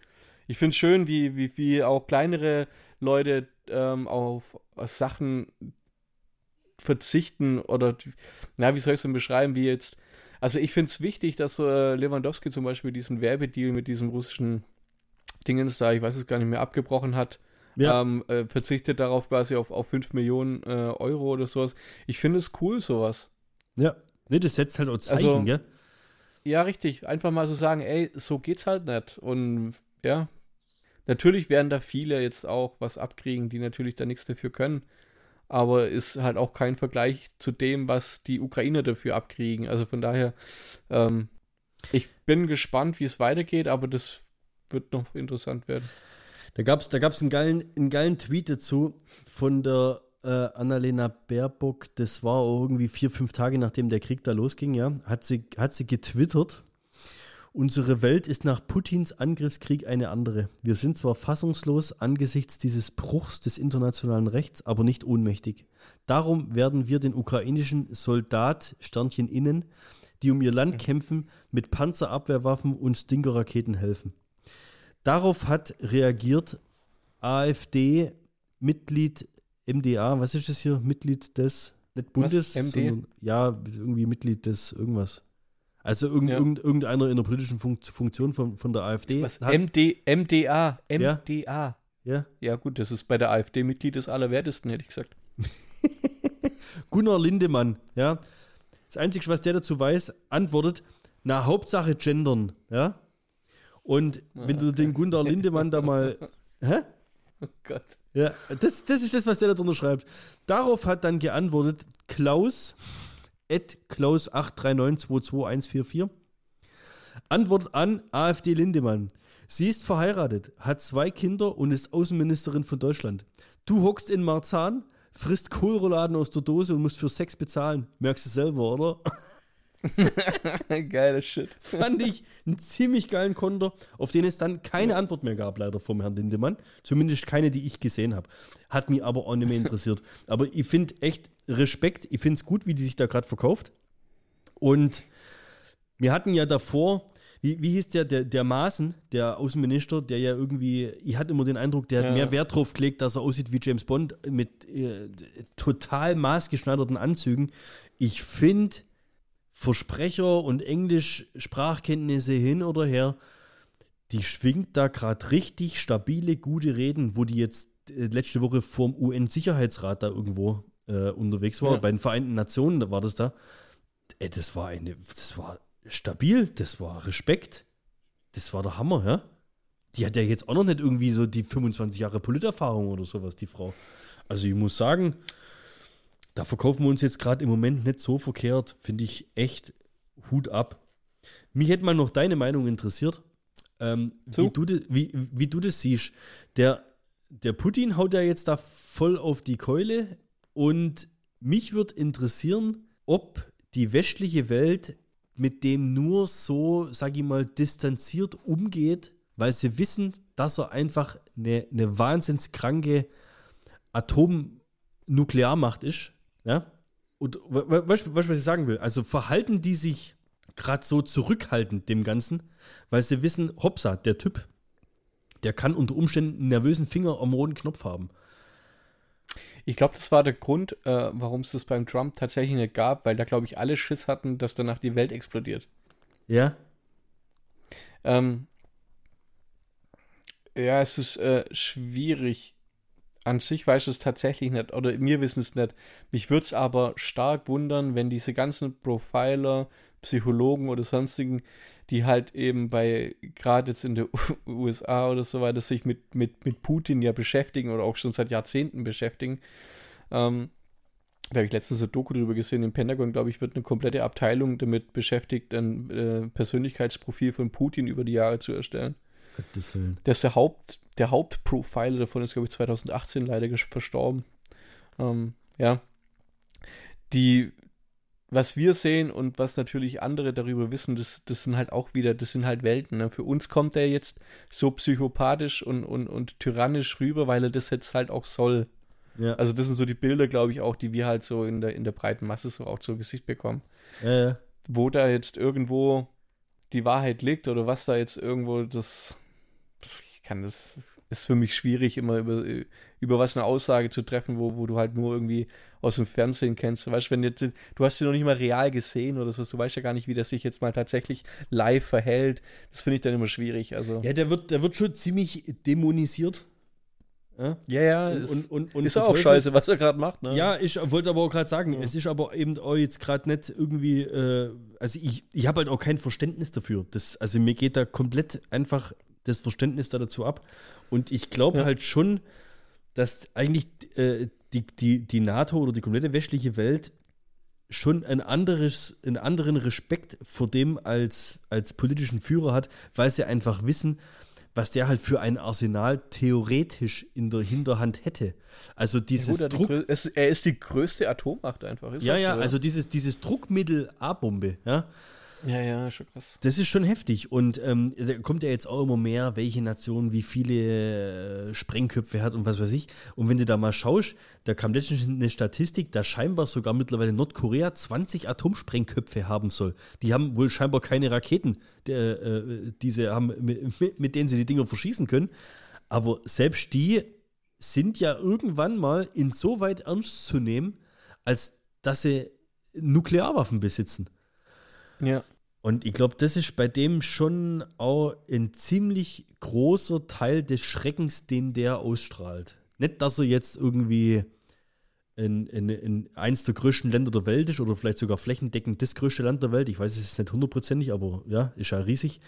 Ich finde es schön, wie, wie, wie auch kleinere Leute ähm, auf Sachen verzichten oder, na, wie soll ich es denn beschreiben, wie jetzt also ich finde es wichtig, dass äh, Lewandowski zum Beispiel diesen Werbedeal mit diesem russischen Dingens da, ich weiß es gar nicht mehr, abgebrochen hat. Ja. Ähm, äh, verzichtet darauf quasi auf, auf 5 Millionen äh, Euro oder sowas. Ich finde es cool, sowas. Ja. Nee, das setzt halt auch Zeichen, Also- gell? Ja, richtig. Einfach mal so sagen, ey, so geht's halt nicht. Und ja, natürlich werden da viele jetzt auch was abkriegen, die natürlich da nichts dafür können. Aber ist halt auch kein Vergleich zu dem, was die Ukrainer dafür abkriegen. Also von daher, ähm, ich bin gespannt, wie es weitergeht, aber das wird noch interessant werden. Da gab es da gab's einen, geilen, einen geilen Tweet dazu von der äh, Annalena Baerbock. Das war irgendwie vier, fünf Tage nachdem der Krieg da losging, ja. Hat sie, hat sie getwittert. Unsere Welt ist nach Putins Angriffskrieg eine andere. Wir sind zwar fassungslos angesichts dieses Bruchs des internationalen Rechts, aber nicht ohnmächtig. Darum werden wir den ukrainischen Soldat, Sternchen innen, die um ihr Land kämpfen, mit Panzerabwehrwaffen und Stinger-Raketen helfen. Darauf hat reagiert AfD-Mitglied MDA, was ist das hier? Mitglied des, nicht Bundes, sondern ja, irgendwie Mitglied des irgendwas. Also irgend, Ja. irgend, irgendeiner in der politischen Fun Funktion von, von der AfD. Was? hat, MD, MDA, Ja. MDA. ja, Ja. gut, das ist bei der AfD Mitglied des Allerwertesten, hätte ich gesagt. [laughs] Gunnar Lindemann, ja. Das Einzige, was der dazu weiß, antwortet, na, Hauptsache gendern, ja. Und wenn du den Gunnar Lindemann da mal, [laughs] hä? Oh Gott. Ja, das, das ist das, was der da drunter schreibt. Darauf hat dann geantwortet Klaus, at Klaus83922144. Antwort an AfD Lindemann. Sie ist verheiratet, hat zwei Kinder und ist Außenministerin von Deutschland. Du hockst in Marzahn, frisst Kohlrouladen aus der Dose und musst für Sex bezahlen. Merkst du selber, oder? [laughs] Geiler Shit. Fand ich einen ziemlich geilen Konter, auf den es dann keine Antwort mehr gab, leider vom Herrn Lindemann. Zumindest keine, die ich gesehen habe. Hat mich aber auch nicht mehr interessiert. aber ich finde echt Respekt. Ich finde es gut, wie die sich da gerade verkauft. Und wir hatten ja davor, wie, wie hieß der, der, der Maaßen, der Außenminister, der ja irgendwie, ich hatte immer den Eindruck, der hat Ja. mehr Wert drauf gelegt, dass er aussieht wie James Bond mit äh, total maßgeschneiderten Anzügen. Ich finde Versprecher und Englisch-Sprachkenntnisse hin oder her, die schwingt da gerade richtig stabile, gute Reden, wo die jetzt äh, letzte Woche vorm UN-Sicherheitsrat da irgendwo äh, unterwegs war, Ja. bei den Vereinten Nationen, da war das da. Ey, das war eine, das war stabil, das war Respekt, das war der Hammer, ja. Die hat ja jetzt auch noch nicht irgendwie so die 25 Jahre Politerfahrung oder sowas, die Frau. Also ich muss sagen, da verkaufen wir uns jetzt gerade im Moment nicht so verkehrt, finde ich echt Hut ab. Mich hätte mal noch deine Meinung interessiert. ähm, So. wie, du, wie, wie du das siehst. Der, der Putin haut ja jetzt da voll auf die Keule und mich würde interessieren, ob die westliche Welt mit dem nur so, sag ich mal, distanziert umgeht, weil sie wissen, dass er einfach eine, eine wahnsinnskranke Atomnuklearmacht ist. Ja? Und we- we- weißt du, was ich sagen will? Also verhalten die sich gerade so zurückhaltend dem Ganzen, weil sie wissen, hoppsa, der Typ, der kann unter Umständen einen nervösen Finger am roten Knopf haben. Ich glaube, das war der Grund, äh, warum es das beim Trump tatsächlich nicht gab, weil da, glaube ich, alle Schiss hatten, dass danach die Welt explodiert. Ja? Ähm, ja, es ist äh, schwierig. An sich weiß es tatsächlich nicht, oder wir wissen es nicht. Mich würde es aber stark wundern, wenn diese ganzen Profiler, Psychologen oder sonstigen, die halt eben bei, gerade jetzt in der USA oder so weiter, sich mit, mit, mit Putin ja beschäftigen oder auch schon seit Jahrzehnten beschäftigen. Ähm, da habe ich letztens eine Doku drüber gesehen, im Pentagon, glaube ich, wird eine komplette Abteilung damit beschäftigt, ein äh, Persönlichkeitsprofil von Putin über die Jahre zu erstellen. Gottes Willen. Das ist der Haupt, der Hauptprofiler davon ist, glaube ich, 2018 leider verstorben. Ähm, ja. Die, was wir sehen und was natürlich andere darüber wissen, das, das sind halt auch wieder, das sind halt Welten. Ne? Für uns kommt er jetzt so psychopathisch und, und, und tyrannisch rüber, weil er das jetzt halt auch soll. Ja, Also das sind so die Bilder, glaube ich, auch, die wir halt so in der, in der breiten Masse so auch zu Gesicht bekommen. ja, ja. Wo da jetzt irgendwo die Wahrheit liegt oder was da jetzt irgendwo das, ich kann das, ist für mich schwierig, immer über, über was eine Aussage zu treffen, wo, wo du halt nur irgendwie aus dem Fernsehen kennst. Weißt du, wenn jetzt, du hast ihn noch nicht mal real gesehen oder so, du weißt ja gar nicht, wie der sich jetzt mal tatsächlich live verhält. Das finde ich dann immer schwierig. Also, ja der, wird, der wird schon ziemlich dämonisiert. Ja, ja, und, ist, und, und, und ist auch scheiße, was er gerade macht. Ne? Ja, ich wollte aber auch gerade sagen, Ja. es ist aber eben auch jetzt gerade nicht irgendwie, äh, also ich, ich habe halt auch kein Verständnis dafür. Das, also mir geht da komplett einfach das Verständnis da dazu ab. Und ich glaube Ja. halt schon, dass eigentlich äh, die, die, die NATO oder die komplette westliche Welt schon ein anderes, einen anderen Respekt vor dem als, als politischen Führer hat, weil sie einfach wissen, was der halt für ein Arsenal theoretisch in der Hinterhand hätte. Also Ja, dieses gut, er, die Druck, es, er ist die größte Atommacht einfach. Ist ja, ja, so, also dieses, dieses Druckmittel A-Bombe, ja, Ja, ja, schon krass. das ist schon heftig. Und ähm, da kommt ja jetzt auch immer mehr, welche Nation wie viele äh, Sprengköpfe hat und was weiß ich. Und wenn du da mal schaust, da kam letztens eine Statistik, da scheinbar sogar mittlerweile Nordkorea 20 Atomsprengköpfe haben soll. Die haben wohl scheinbar keine Raketen, der, äh, diese haben, mit, mit- mit denen sie die Dinger verschießen können. Aber selbst die sind ja irgendwann mal insoweit ernst zu nehmen, als dass sie Nuklearwaffen besitzen. Ja. Und ich glaube, das ist bei dem schon auch ein ziemlich großer Teil des Schreckens, den der ausstrahlt. Nicht, dass er jetzt irgendwie in, in, in eins der größten Länder der Welt ist oder vielleicht sogar flächendeckend das größte Land der Welt. Ich weiß es ist nicht hundertprozentig, aber ja, ist ja riesig.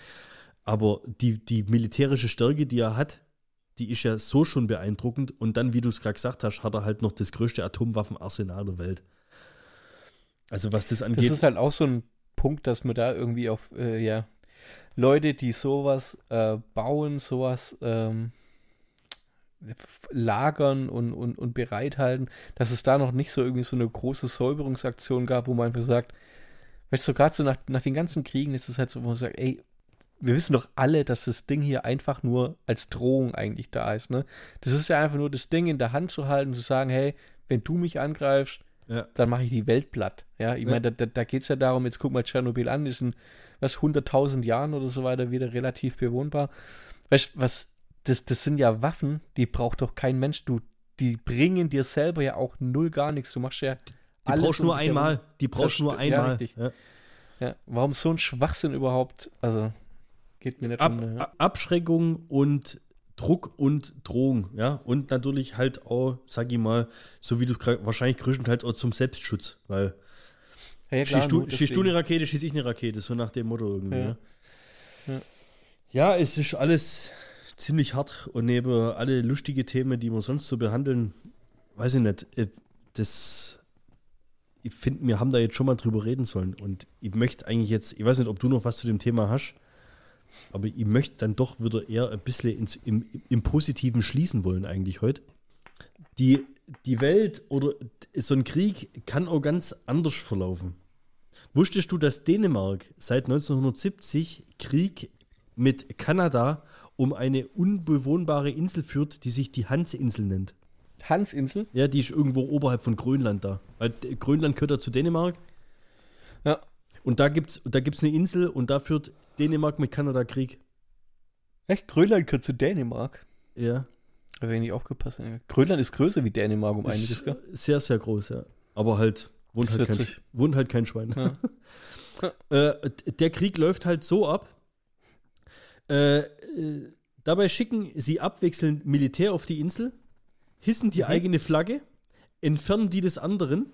Aber die, die militärische Stärke, die er hat, die ist ja so schon beeindruckend. Und dann, wie du es gerade gesagt hast, hat er halt noch das größte Atomwaffenarsenal der Welt. Also was das Das angeht. ist halt auch so ein Punkt, dass man da irgendwie auf, äh, ja, Leute, die sowas äh, bauen, sowas ähm, lagern und, und, und bereithalten, dass es da noch nicht so irgendwie so eine große Säuberungsaktion gab, wo man einfach sagt, weißt du, gerade so nach, nach den ganzen Kriegen ist es halt so, wo man sagt, ey, wir wissen doch alle, dass das Ding hier einfach nur als Drohung eigentlich da ist, ne? Das ist ja einfach nur das Ding in der Hand zu halten zu sagen, hey, wenn du mich angreifst, ja. dann mache ich die Welt platt. Ja, ich Ja. meine, da, da, da geht es ja darum, jetzt guck mal Tschernobyl an, ist in was 100.000 Jahren oder so weiter wieder relativ bewohnbar. Weißt du, was, das, das sind ja Waffen, die braucht doch kein Mensch. Du, die bringen dir selber ja auch null gar nichts. Du machst ja Die alles brauchst du nur einmal. Die brauchst du nur einmal. Ja. Ja, warum so ein Schwachsinn überhaupt? Also, geht mir nicht Ab, um. Ne? A- Abschreckung und Druck und Drohung, ja. Und natürlich halt auch, sag ich mal, so wie du wahrscheinlich größtenteils auch zum Selbstschutz, weil Ja, klar, schießt, du, schießt du eine Rakete, schieß ich eine Rakete, so nach dem Motto irgendwie. Ja. Ja, Ja. ja. es ist alles ziemlich hart und neben alle lustige Themen, die wir sonst so behandeln, weiß ich nicht, äh, das ich finde, wir haben da jetzt schon mal drüber reden sollen und ich möchte eigentlich jetzt, ich weiß nicht, ob du noch was zu dem Thema hast. Aber ich möchte dann doch wieder eher ein bisschen ins, im, im Positiven schließen wollen, eigentlich heute. Die, die Welt oder so ein Krieg kann auch ganz anders verlaufen. Wusstest du, dass Dänemark seit 1970 Krieg mit Kanada um eine unbewohnbare Insel führt, die sich die Hansinsel nennt? Hansinsel? Ja, die ist irgendwo oberhalb von Grönland da. Weil Grönland gehört ja zu Dänemark. Ja. Und da gibt es da gibt's eine Insel und da führt Dänemark mit Kanada Krieg. Echt? Grönland gehört zu Dänemark. Ja. Da habe ich nicht aufgepasst. Grönland ist größer wie Dänemark um einiges, gell? Sehr, sehr groß, ja. Aber halt, wohnt, halt kein, wohnt halt kein Schwein. Ja. [laughs] äh, der Krieg läuft halt so ab. Äh, äh, dabei schicken sie abwechselnd Militär auf die Insel, hissen die Mhm. eigene Flagge, entfernen die des anderen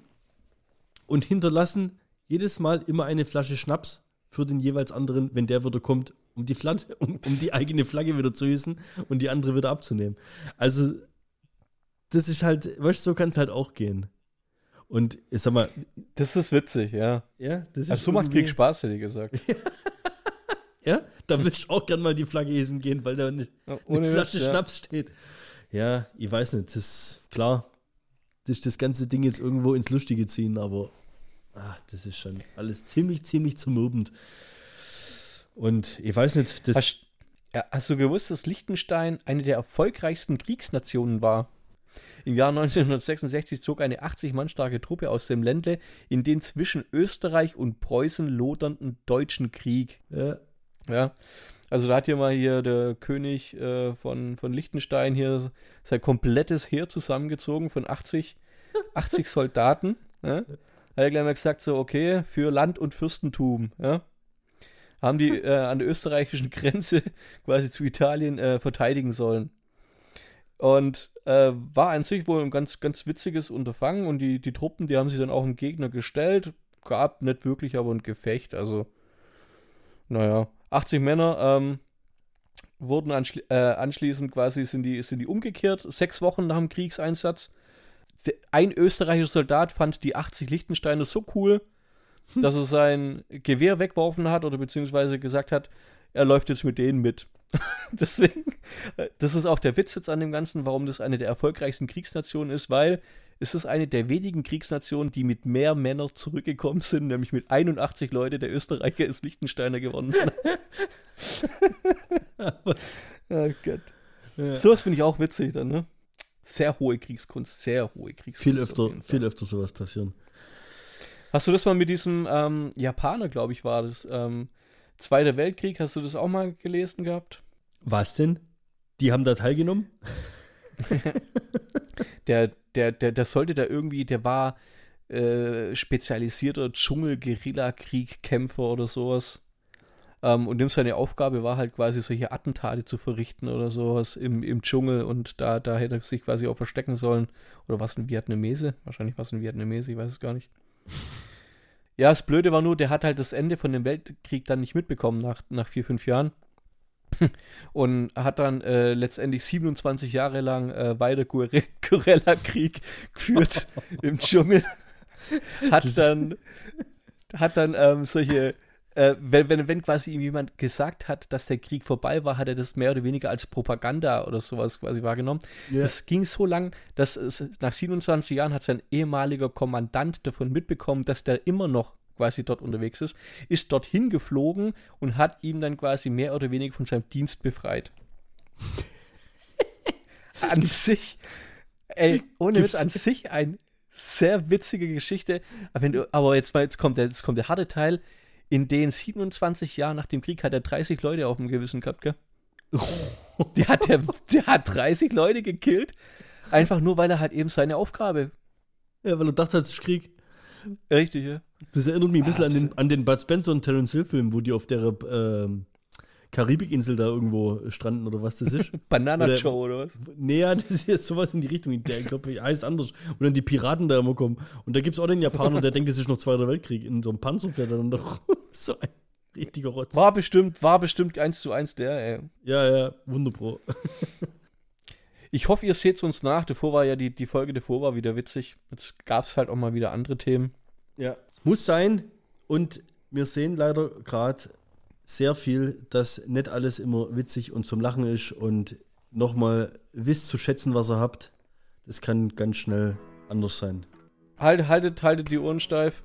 und hinterlassen jedes Mal immer eine Flasche Schnaps für den jeweils anderen, wenn der wieder kommt, um die, Flat [laughs] um, um die eigene Flagge wieder zu hissen und die andere wieder abzunehmen. Also, das ist halt, weißt du, so kann es halt auch gehen. Und ich sag mal, Das ist witzig, ja. ja, das ist Also so macht Krieg Spaß, hätte ich gesagt. [laughs] Ja, da würde ich auch gerne mal die Flagge hissen gehen, weil da eine, Ja, eine Witz, Flasche ja. Schnaps steht. Ja, ich weiß nicht, das ist klar. Das ist das ganze Ding jetzt irgendwo ins Lustige ziehen, aber ah, das ist schon alles ziemlich, ziemlich zermürbend. Und ich weiß nicht, das. Hast, ja, hast du gewusst, dass Liechtenstein eine der erfolgreichsten Kriegsnationen war? Im Jahr 1966 zog eine 80 Mann starke Truppe aus dem Ländle in den zwischen Österreich und Preußen lodernden Deutschen Krieg. ja, Ja, also da hat hier mal hier der König äh, von, von Liechtenstein hier sein komplettes Heer zusammengezogen von 80, 80 Soldaten. Ja? Hat er gleich mal gesagt, so, okay, für Land und Fürstentum. Ja? Haben die [laughs] äh, an der österreichischen Grenze [laughs] quasi zu Italien äh, verteidigen sollen. Und äh, war an sich wohl ein ganz, ganz witziges Unterfangen und die, die Truppen, die haben sich dann auch dem Gegner gestellt. Gab nicht wirklich aber ein Gefecht, also naja, 80 Männer ähm, wurden anschli äh, anschließend quasi, sind die, sind die umgekehrt, sechs Wochen nach dem Kriegseinsatz. Ein österreichischer Soldat fand die 80 Liechtensteiner so cool, dass er sein Gewehr weggeworfen hat oder beziehungsweise gesagt hat, er läuft jetzt mit denen mit. [laughs] Deswegen, äh, das ist auch der Witz jetzt an dem Ganzen, warum das eine der erfolgreichsten Kriegsnationen ist, weil es ist eine der wenigen Kriegsnationen, die mit mehr Männern zurückgekommen sind, nämlich mit 81 Leute. Der Österreicher ist Liechtensteiner gewonnen. [laughs] [laughs] oh Gott. ja. Sowas finde ich auch witzig dann, ne? Sehr hohe Kriegskunst, sehr hohe Kriegskunst. viel öfter, viel öfter sowas passieren. Hast du das mal mit diesem ähm, Japaner, glaube ich, war das, ähm, Zweiter Weltkrieg, hast du das auch mal gelesen gehabt? Was denn? Die haben da teilgenommen? [laughs] Der, der, der, der sollte da irgendwie, der war äh, spezialisierter Dschungel-Guerilla-Krieg-Kämpfer oder sowas. Ähm, und dem seine Aufgabe war halt quasi solche Attentate zu verrichten oder sowas im, im Dschungel und da, da hätte er sich quasi auch verstecken sollen. Oder was ein Vietnamese? Wahrscheinlich was ein Vietnamese, ich weiß es gar nicht. [laughs] Ja, das Blöde war nur, der hat halt das Ende von dem Weltkrieg dann nicht mitbekommen nach, nach vier, fünf Jahren. [laughs] Und hat dann äh, letztendlich 27 Jahre lang äh, weiter Guer- [laughs] Guerilla-Krieg geführt im Dschungel. Hat dann, hat dann ähm, solche, äh, wenn, wenn, wenn quasi ihm jemand gesagt hat, dass der Krieg vorbei war, hat er das mehr oder weniger als Propaganda oder sowas quasi wahrgenommen. Es ging so lang, dass es nach 27 Jahren hat sein ehemaliger Kommandant davon mitbekommen, dass der immer noch quasi dort unterwegs ist, ist dorthin geflogen und hat ihn dann quasi mehr oder weniger von seinem Dienst befreit. [laughs] an sich, ey, ohne Witz, Gibt's- an sich ein sehr witzige Geschichte. Aber, wenn du, aber jetzt, mal, jetzt, kommt der, jetzt kommt der harte Teil. In den 27 Jahren nach dem Krieg hat er 30 Leute auf dem Gewissen gehabt, gell? [laughs] Der hat, der, der hat 30 Leute gekillt, einfach nur, weil er halt eben seine Aufgabe. Ja, weil er dachte, das ist Krieg. Richtig, ja. Das erinnert mich ein bisschen Ah, an den, an den Bud Spencer und Terence Hill Film, wo die auf der ähm, Karibikinsel da irgendwo stranden oder was das ist. [laughs] Banana Oder- oder was? nee, ja, [laughs] das ist sowas in die Richtung. Der, ich glaube, heißt anders. Und dann die Piraten da immer kommen. Und da gibt es auch den Japaner, der denkt, das ist noch Zweiter Weltkrieg. In so einem Panzer fährt er dann doch [laughs] so ein richtiger Rotz. War bestimmt, war bestimmt eins zu eins der, ey. Ja, ja, wunderbar. Ich hoffe, ihr seht uns nach. Davor war ja die, die Folge davor war wieder witzig. Jetzt gab es halt auch mal wieder andere Themen. Ja, es muss sein. Und wir sehen leider gerade sehr viel, dass nicht alles immer witzig und zum Lachen ist und nochmal wisst zu schätzen, was ihr habt. Das kann ganz schnell anders sein. Haltet, haltet, haltet die Ohren steif.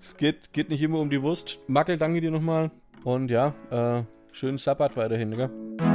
Es geht, geht nicht immer um die Wurst. Mackel, danke dir nochmal. Und ja, äh, schönen Sabbat weiterhin, gell?